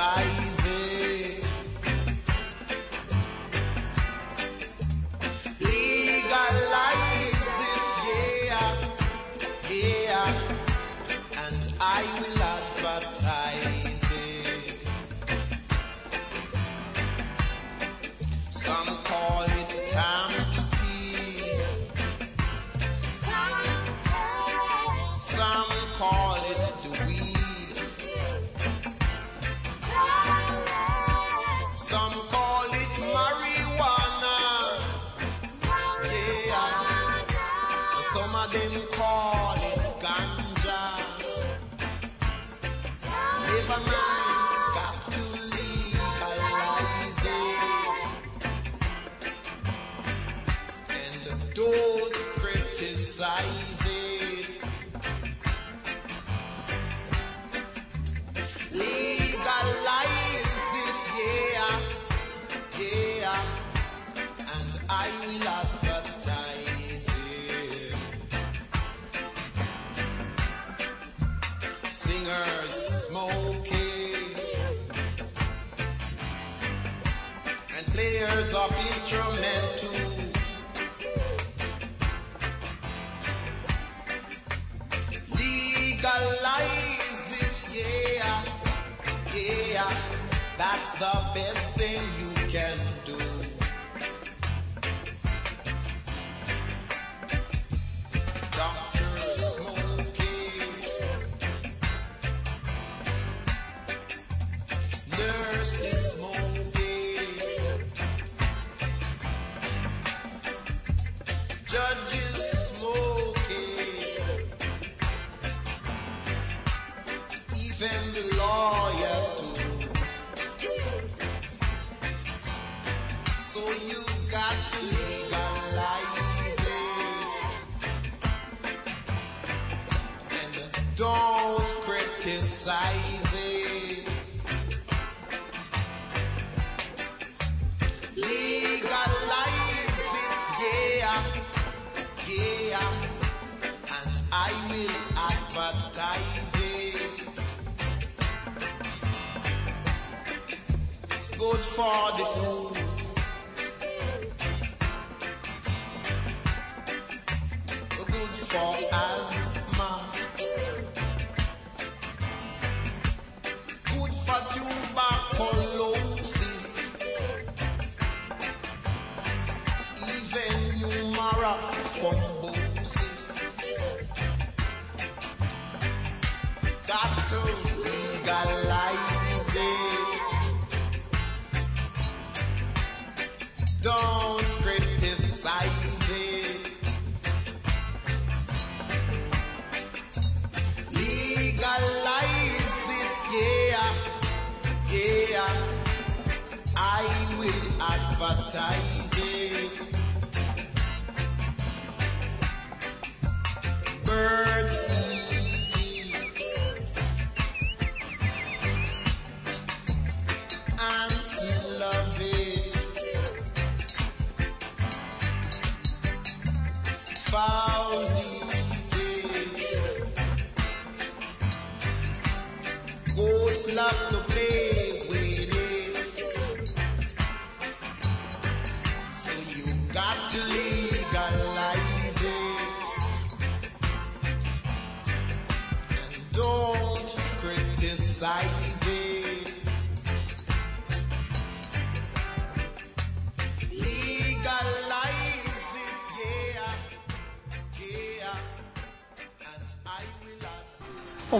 sair.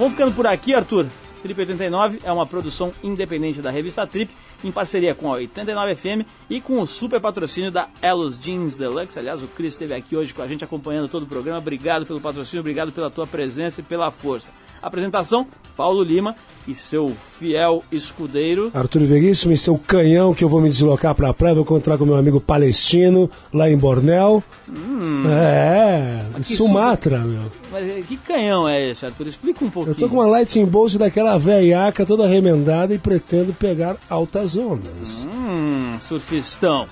Vamos ficando por aqui, Arthur. Trip 89 é uma produção independente da revista Trip, em parceria com a 89 FM e com o super patrocínio da Elos Jeans Deluxe. Aliás, o Chris esteve aqui hoje com a gente acompanhando todo o programa. Obrigado pelo patrocínio, obrigado pela tua presença e pela força. Apresentação: Paulo Lima e seu fiel escudeiro. Arthur Veríssimo e seu canhão que eu vou me deslocar pra praia, vou encontrar com meu amigo palestino lá em Bornel. Hum, É, Sumatra, meu. Mas eh, que canhão é esse, Arthur? Explica um pouquinho. Eu tô com uma Lightning Bolt daquela velhaca toda remendada e pretendo pegar altas ondas. Hum, surfistão.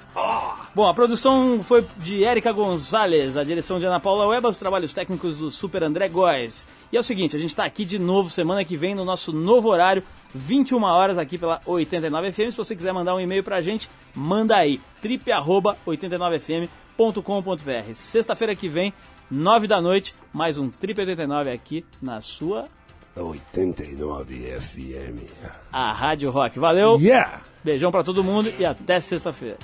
Bom, a produção foi de Érica Gonzalez, a direção de Ana Paula Weba, os trabalhos técnicos do Super André Góes. E é o seguinte, a gente tá aqui de novo semana que vem no nosso novo horário, 21 horas aqui pela 89FM. Se você quiser mandar um e-mail pra gente, manda aí, trip@89fm.com.br. Sexta-feira que vem, 9 da noite, mais um Trip 89 aqui na sua 89 FM. a Rádio Rock. Valeu. Yeah! Beijão pra todo mundo e até sexta-feira.